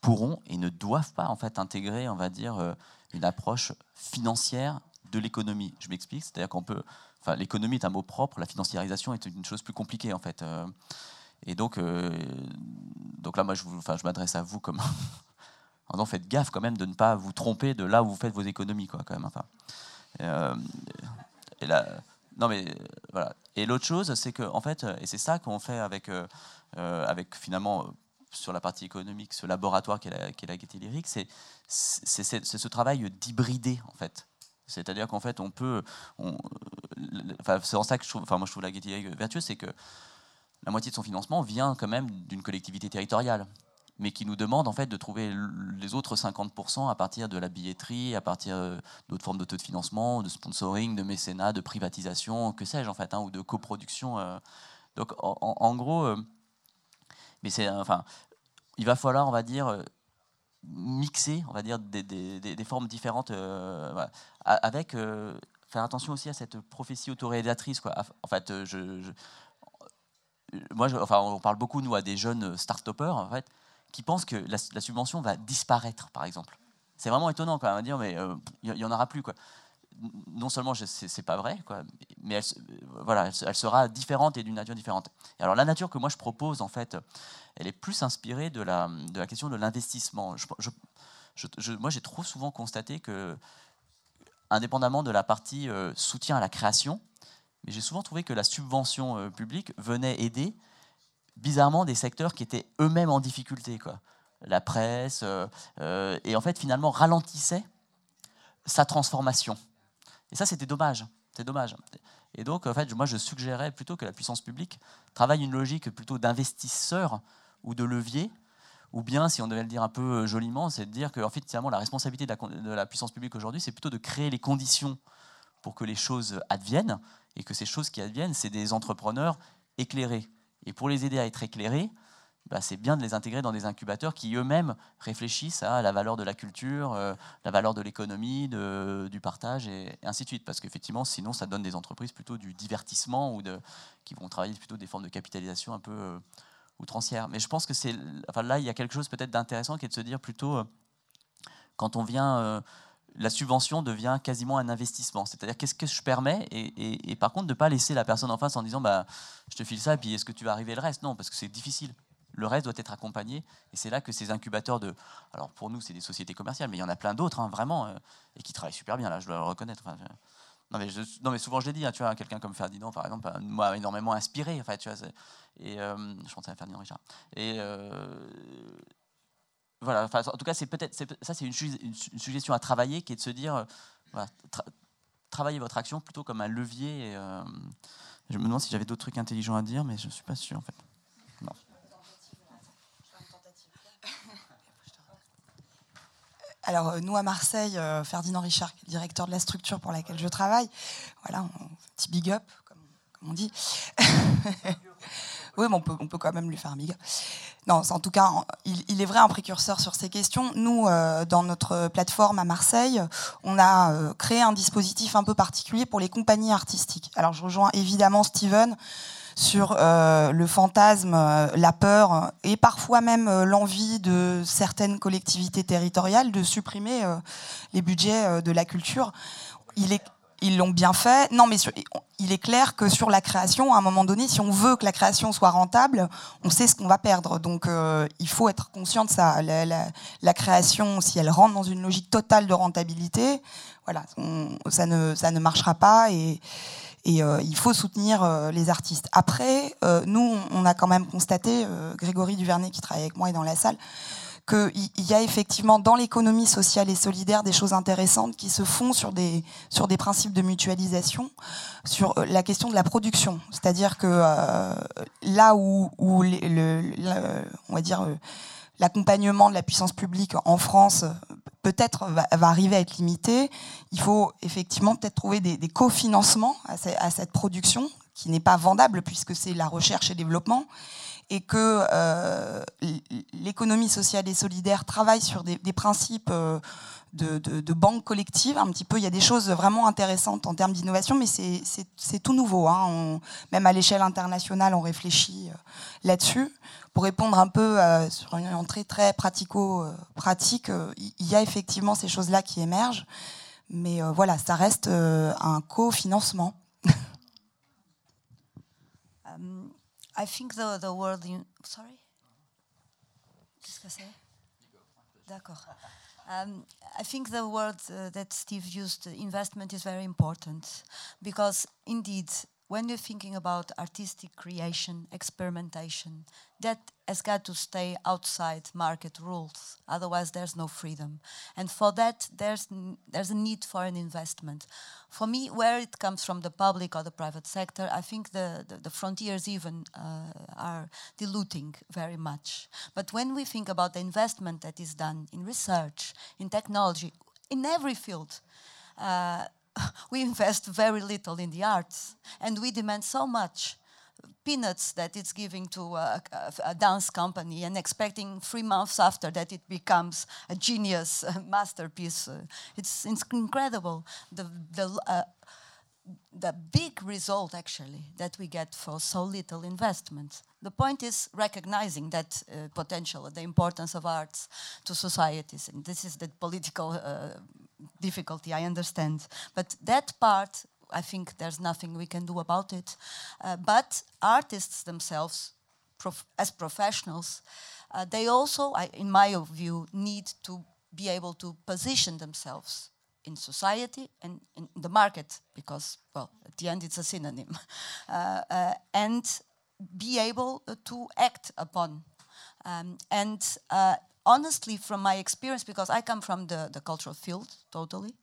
pourront et ne doivent pas en fait intégrer, on va dire, euh, une approche financière de l'économie. Je m'explique, c'est-à-dire qu'on peut, enfin, l'économie est un mot propre, la financiarisation est une chose plus compliquée en fait. Euh. et donc, euh, donc là, moi, je, enfin, m'adresse à vous comme en disant, faites gaffe quand même de ne pas vous tromper de là où vous faites vos économies, quoi, quand même. Enfin, et là, non mais voilà. Et l'autre chose, c'est que en fait, et c'est ça qu'on fait avec, avec finalement sur la partie économique, ce laboratoire qu'est la, qu la Gaieté Lyrique, c'est ce travail d'hybrider, en fait. C'est-à-dire qu'en fait, on peut. c'est en ça que je trouve, enfin, moi je trouve la Gaieté Lyrique vertueuse, c'est que la moitié de son financement vient quand même d'une collectivité territoriale, mais qui nous demande en fait de trouver les autres 50% à partir de la billetterie, à partir d'autres formes d'autofinancement, de sponsoring, de mécénat, de privatisation, que sais-je en fait, hein, ou de coproduction. Euh. Donc en, gros, euh, mais c'est enfin, il va falloir, on va dire, euh, mixer, on va dire, des, des, des formes différentes, euh, avec euh, faire attention aussi à cette prophétie autoréalisatrice. En fait, je, moi, enfin, on parle beaucoup nous à des jeunes start-upers, en fait, qui pensent que la, subvention va disparaître, par exemple. C'est vraiment étonnant quand même à dire, mais il n'y en aura plus, quoi non seulement c'est pas vrai, quoi, mais elle, voilà, elle, sera différente et d'une nature différente. Et alors la nature que moi je propose, en fait, elle est plus inspirée de la, question de l'investissement. Moi j'ai trop souvent constaté que, indépendamment de la partie euh, soutien à la création, mais j'ai souvent trouvé que la subvention euh, publique venait aider bizarrement des secteurs qui étaient eux-mêmes en difficulté, quoi. La presse, euh, et en fait finalement ralentissait sa transformation. Et ça, c'était dommage. C'est dommage. Et donc, en fait, moi, je suggérais plutôt que la puissance publique travaille une logique plutôt d'investisseur ou de levier, ou bien, si on devait le dire un peu euh, joliment, c'est de dire que, en fait, finalement, la responsabilité de la, puissance publique aujourd'hui, c'est plutôt de créer les conditions pour que les choses adviennent, et que ces choses qui adviennent, c'est des entrepreneurs éclairés. Et pour les aider à être éclairés, bah, c'est bien de les intégrer dans des incubateurs qui eux-mêmes réfléchissent à la valeur de la culture, euh, la valeur de l'économie, du partage et, ainsi de suite. Parce qu'effectivement, sinon, ça donne des entreprises plutôt du divertissement ou de, qui vont travailler plutôt des formes de capitalisation un peu euh, outrancières. Mais je pense que c'est, enfin, là, il y a quelque chose peut-être d'intéressant qui est de se dire plutôt, euh, quand on vient la subvention devient quasiment un investissement. C'est-à-dire qu'est-ce que je permets et, par contre de ne pas laisser la personne en face en disant bah, je te file ça et puis est-ce que tu vas arriver le reste? Non, parce que c'est difficile. Le reste doit être accompagné. Et c'est là que ces incubateurs de. Alors pour nous, c'est des sociétés commerciales, mais il y en a plein d'autres, hein, vraiment, euh, et qui travaillent super bien, là, je dois le reconnaître. non, mais non, mais souvent je l'ai dit, hein, tu vois, quelqu'un comme Ferdinand, par exemple, m'a énormément inspiré. En fait, tu vois, et euh, je pensais à Ferdinand Richard. Et. Euh, voilà, en tout cas, c'est peut-être ça, c'est une, suggestion à travailler, qui est de se dire, voilà, travaillez votre action plutôt comme un levier. je me demande si j'avais d'autres trucs intelligents à dire, mais je ne suis pas sûr en fait. Alors, euh, nous, à Marseille, euh, Ferdinand Richard, directeur de la structure pour laquelle je travaille, voilà, un petit big up, comme, on dit. oui, mais on peut, quand même lui faire un. Non, en tout cas, il, est vrai un précurseur sur ces questions. Nous, euh, dans notre plateforme à Marseille, on a créé un dispositif un peu particulier pour les compagnies artistiques. Alors, je rejoins évidemment Steven sur euh, le fantasme, euh, la peur et parfois même euh, l'envie de certaines collectivités territoriales de supprimer les budgets de la culture. Il est ils l'ont bien fait. Non, mais il est clair que sur la création, à un moment donné, si on veut que la création soit rentable, on sait ce qu'on va perdre. Donc, il faut être conscient de ça. La, création, si elle rentre dans une logique totale de rentabilité, voilà, ça, ne, ça ne marchera pas. Et, euh, il faut soutenir euh, les artistes. Après, euh, nous, on a quand même constaté, Grégory Duvernay qui travaille avec moi est dans la salle, qu'il y a effectivement dans l'économie sociale et solidaire des choses intéressantes qui se font sur des, sur des principes de mutualisation, sur la question de la production. C'est-à-dire que là où, où le, on va dire l'accompagnement de la puissance publique en France peut-être va, arriver à être limité. Il faut effectivement peut-être trouver des, cofinancements à, cette production qui n'est pas vendable puisque c'est la recherche et développement. Et que l'économie sociale et solidaire travaille sur des, principes de, de, banque collective, un petit peu. Il y a des choses vraiment intéressantes en termes d'innovation, mais c'est tout nouveau. Hein. même à l'échelle internationale, on réfléchit là-dessus. Pour répondre un peu sur une entrée très pratico-pratique, il y a effectivement ces choses-là qui émergent. Mais euh, voilà, ça reste euh, un cofinancement. I think the, the word. In, sorry? Qu'est-ce que c'est? D'accord. Um, I think the word uh, that Steve used, investment, is very important because indeed when you're thinking about artistic creation, experimentation, that has got to stay outside market rules. Otherwise, there's no freedom. And for that, there's, there's a need for an investment. For me, where it comes from the public or the private sector, I think the, the, the frontiers even uh, are diluting very much. But when we think about the investment that is done in research, in technology, in every field, uh, we invest very little in the arts, and we demand so much peanuts that it's giving to a, a, dance company and expecting three months after that it becomes a genius a masterpiece. It's, it's, incredible. The, the, uh, the big result actually that we get for so little investment. The point is recognizing that uh, potential, the importance of arts to societies, and this is the political uh, difficulty, I understand. But that part, I think there's nothing we can do about it. Uh, but artists themselves, prof as professionals, uh, they also, I, in my view, need to be able to position themselves in society and in the market, because, well, at the end it's a synonym, uh, uh and be able to act upon. Um, and uh, honestly, from my experience, because I come from the, the cultural field totally,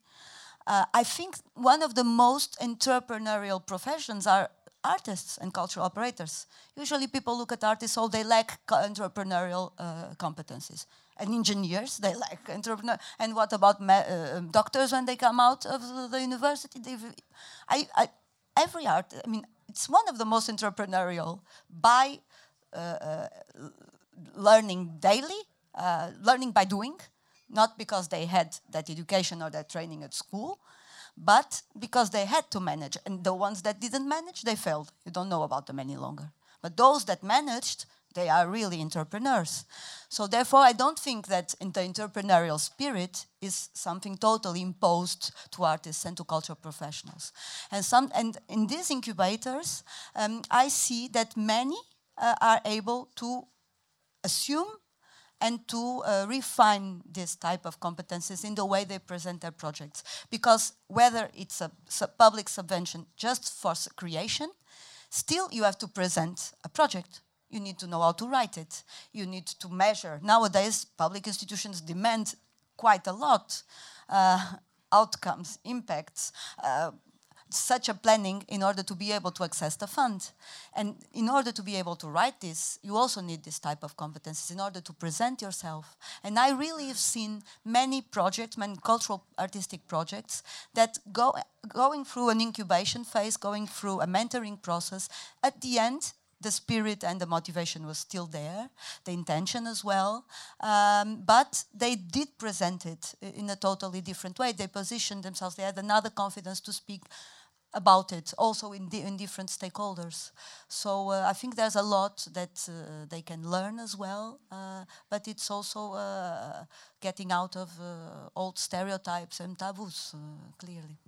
uh, I think one of the most entrepreneurial professions are artists and cultural operators. Usually people look at artists, oh, they lack entrepreneurial uh, competencies. And engineers, they lack entrepreneur. And what about uh, doctors when they come out of the university? I, I, every art, I mean, it's one of the most entrepreneurial by uh, uh, learning daily uh, learning by doing, not because they had that education or that training at school, but because they had to manage. And the ones that didn't manage, they failed. You don't know about them any longer. But those that managed, they are really entrepreneurs. So therefore, I don't think that the entrepreneurial spirit is something totally imposed to artists and to cultural professionals. And, some, and in these incubators, um, I see that many uh, are able to assume and to uh, refine this type of competences in the way they present their projects. Because whether it's a public subvention just for creation, still you have to present a project. You need to know how to write it. You need to measure. Nowadays, public institutions demand quite a lot. Uh, outcomes, impacts, uh, such a planning in order to be able to access the fund. And in order to be able to write this, you also need this type of competencies in order to present yourself. And I really have seen many projects, many cultural artistic projects that go going through an incubation phase, going through a mentoring process. At the end, the spirit and the motivation was still there, the intention as well, um, but they did present it in a totally different way. They positioned themselves, they had another confidence to speak about it, also in, in different stakeholders. So uh, I think there's a lot that uh, they can learn as well, uh, but it's also uh, getting out of uh, old stereotypes and taboos, uh, clearly.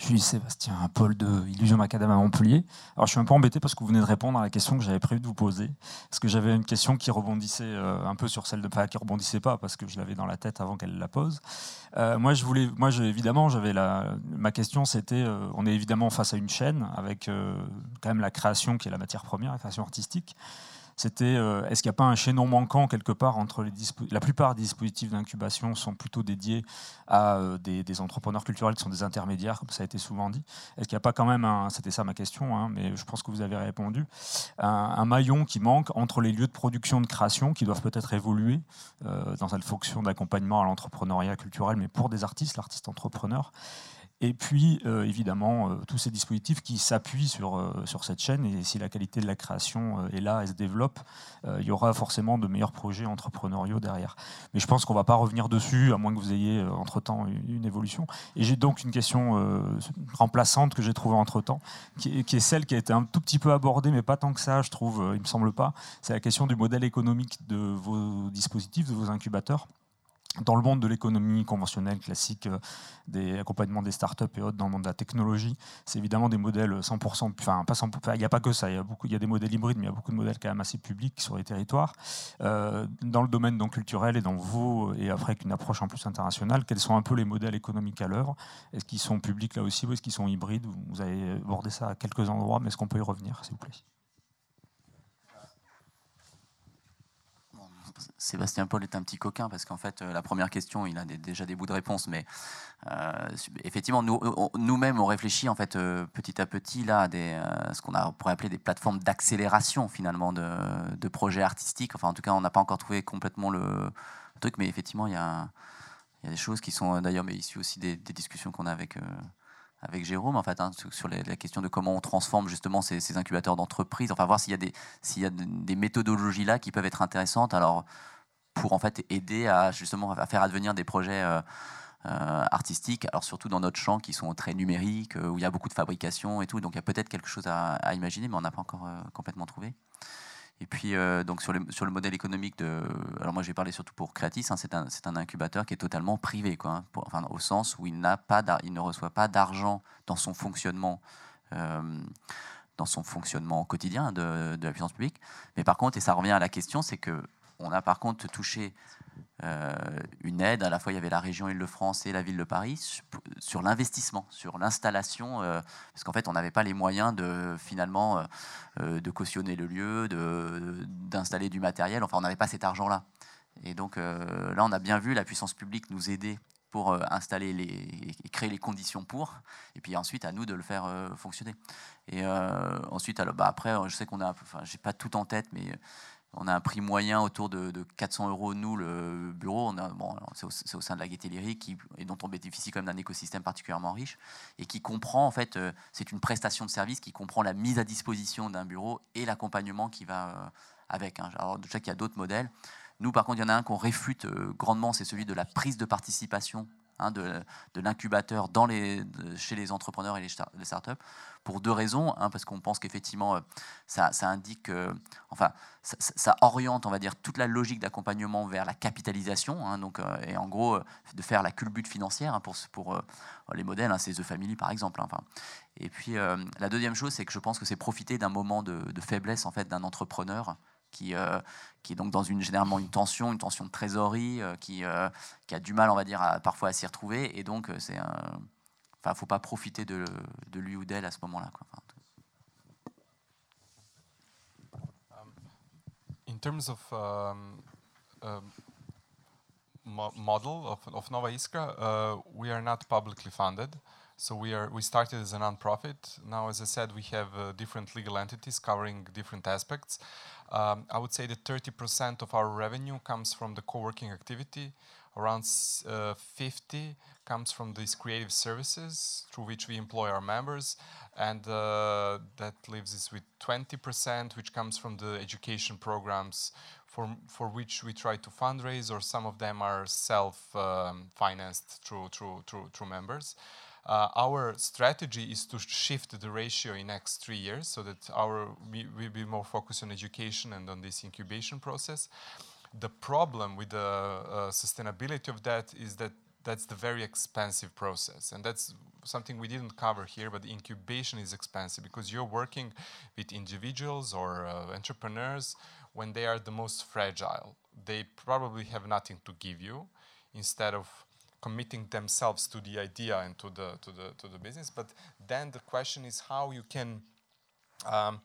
Je suis Sébastien Paul de Illusion Macadam à Montpellier. Alors je suis un peu embêté parce que vous venez de répondre à la question que j'avais prévu de vous poser. Parce que j'avais une question qui rebondissait euh, un peu sur celle de. Enfin, qui rebondissait pas parce que je l'avais dans la tête avant qu'elle la pose. Euh, moi, je voulais. Moi, évidemment, j'avais la. Ma question, c'était. Euh, on est évidemment face à une chaîne avec quand même la création qui est la matière première, la création artistique c'était est-ce qu'il n'y a pas un chaînon manquant quelque part entre les la plupart des dispositifs d'incubation sont plutôt dédiés à des, entrepreneurs culturels qui sont des intermédiaires, comme ça a été souvent dit. Est-ce qu'il n'y a pas quand même un, c'était ça ma question, hein, mais je pense que vous avez répondu, un, maillon qui manque entre les lieux de production de création qui doivent peut-être évoluer dans une fonction d'accompagnement à l'entrepreneuriat culturel, mais pour des artistes, l'artiste entrepreneur, et puis, euh, évidemment, euh, tous ces dispositifs qui s'appuient sur, euh, sur cette chaîne. Et si la qualité de la création est là, elle se développe, il y aura forcément de meilleurs projets entrepreneuriaux derrière. Mais je pense qu'on ne va pas revenir dessus, à moins que vous ayez entre-temps une, évolution. Et j'ai donc une question remplaçante que j'ai trouvée entre-temps, qui, qui, est celle qui a été un tout petit peu abordée, mais pas tant que ça, je trouve, il me semble pas. C'est la question du modèle économique de vos dispositifs, de vos incubateurs dans le monde de l'économie conventionnelle classique, euh, des accompagnements des startups et autres, dans le monde de la technologie, c'est évidemment des modèles 100%, enfin pas 100%, il n'y a pas que ça, il y, a beaucoup, il y a des modèles hybrides, mais il y a beaucoup de modèles quand même assez publics sur les territoires. Euh, dans le domaine donc, culturel et dans vos, et après avec une approche en plus internationale, quels sont un peu les modèles économiques à l'œuvre? Est-ce qu'ils sont publics là aussi ou est-ce qu'ils sont hybrides? Vous avez abordé ça à quelques endroits, mais est-ce qu'on peut y revenir, s'il vous plaît? Sébastien Paul est un petit coquin parce qu'en fait, euh, la première question, il a déjà des bouts de réponse, mais euh, effectivement, nous-mêmes, on réfléchit en fait euh, petit à petit là à des, ce qu'on pourrait appeler des plateformes d'accélération finalement de, projets artistiques. Enfin, en tout cas, on n'a pas encore trouvé complètement le, truc, mais effectivement, il y a, des choses qui sont d'ailleurs, mais issues aussi des, discussions qu'on a avec avec Jérôme, en fait, hein, sur la question de comment on transforme justement ces, incubateurs d'entreprise. Enfin, voir s'il y a des, méthodologies là qui peuvent être intéressantes. Alors, pour en fait aider à justement faire advenir des projets euh, euh, artistiques. Alors surtout dans notre champ qui sont très numériques, euh, où il y a beaucoup de fabrication et tout. Donc il y a peut-être quelque chose à imaginer, mais on n'a pas encore complètement trouvé. Et puis, euh, donc sur le, sur le modèle économique de. Alors, moi, j'ai parlé surtout pour Creatis, hein, c'est un, un, incubateur qui est totalement privé, quoi, hein, enfin, au sens où il, pas il ne reçoit pas d'argent dans son fonctionnement. Euh, dans son fonctionnement quotidien de, de, la puissance publique. Mais par contre, et ça revient à la question, c'est que on a par contre touché une aide. À la fois, il y avait la région Île-de-France et la ville de Paris sur, l'investissement, sur l'installation, euh, parce qu'en fait, on n'avait pas les moyens de finalement euh, de cautionner le lieu, d'installer du matériel. Enfin, on n'avait pas cet argent-là. Et donc là, on a bien vu la puissance publique nous aider pour installer les, et créer les conditions pour, et puis ensuite à nous de le faire fonctionner. Et ensuite, alors, bah, après, je sais qu'on a, enfin, j'ai pas tout en tête, mais on a un prix moyen autour de, 400 euros, nous, le bureau. Bon, c'est au, sein de la Gaieté Lyrique et dont on bénéficie quand même d'un écosystème particulièrement riche et qui comprend, en fait, euh, c'est une prestation de service qui comprend la mise à disposition d'un bureau et l'accompagnement qui va euh, avec. Hein. Alors, je qu'il y a d'autres modèles. Nous, par contre, il y en a un qu'on réfute euh, grandement, c'est celui de la prise de participation Hein, de, l'incubateur dans les, chez les entrepreneurs et les, startups, pour deux raisons. Hein, parce qu'on pense qu'effectivement, euh, ça, indique, euh, enfin, ça, oriente, on va dire, toute la logique d'accompagnement vers la capitalisation. Hein, donc, euh, et en gros, de faire la culbute financière pour, pour les modèles, c'est The Family par exemple. Enfin. Et puis, la deuxième chose, c'est que je pense que c'est profiter d'un moment de, de, faiblesse en fait d'un entrepreneur qui, euh, qui est donc dans une, généralement une tension, une tension de trésorerie, euh, qui, euh, qui, a du mal, on va dire, à, parfois à s'y retrouver. Et donc, c'est enfin, faut pas profiter de, de lui ou d'elle à ce moment-là. Um, in terms of um, um, model of, of Nova Iskra, uh, we are not publicly funded. So we are we started as a non-profit. Now, as I said, we have uh, different legal entities covering different aspects. Um, I would say that 30% of our revenue comes from the co-working activity. Around uh, 50 comes from these creative services through which we employ our members, and uh, that leaves us with 20%, which comes from the education programs for, for which we try to fundraise, or some of them are self-financed um, through, through, through, through members. Uh, our strategy is to shift the ratio in next three years so that our we will be more focused on education and on this incubation process. The problem with the uh, sustainability of that is that that's the very expensive process and that's something we didn't cover here but the incubation is expensive because you're working with individuals or uh, entrepreneurs when they are the most fragile they probably have nothing to give you instead of committing themselves to the idea and to the to the to the business. But then the question is how you can um,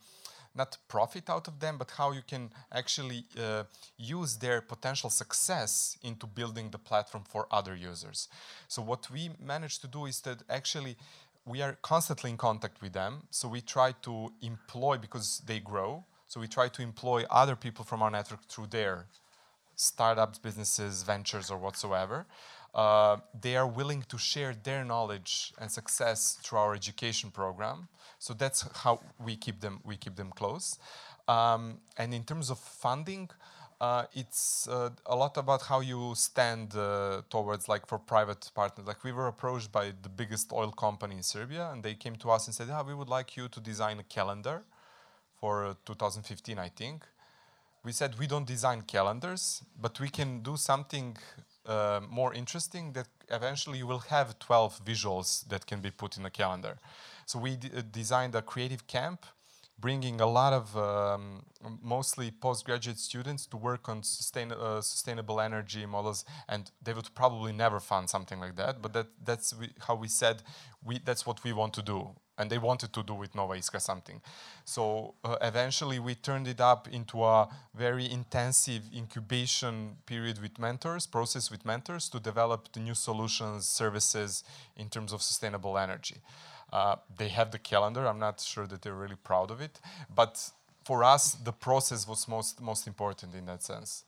not profit out of them, but how you can actually uh, use their potential success into building the platform for other users. So what we managed to do is that actually we are constantly in contact with them. So we try to employ because they grow. So we try to employ other people from our network through their startups, businesses, ventures, or whatsoever. Uh, they are willing to share their knowledge and success through our education program. So that's how we keep them we keep them close. Um, and in terms of funding, uh, it's uh, a lot about how you stand uh, towards like for private partners. Like we were approached by the biggest oil company in Serbia, and they came to us and said, "Ah, we would like you to design a calendar for uh, 2015, I think." We said we don't design calendars, but we can do something uh, more interesting that eventually you will have 12 visuals that can be put in a calendar. So we uh, designed a creative camp, bringing a lot of um, mostly postgraduate students to work on sustain, uh, sustainable energy models, and they would probably never fund something like that. But that, that's we, how we said we, that's what we want to do. And they wanted to do with Nova Iskra something. So uh, eventually we turned it up into a very intensive incubation period with mentors, process with mentors to develop the new solutions, services in terms of sustainable energy. Uh, they have the calendar. I'm not sure that they're really proud of it, but for us, the process was most most important in that sense.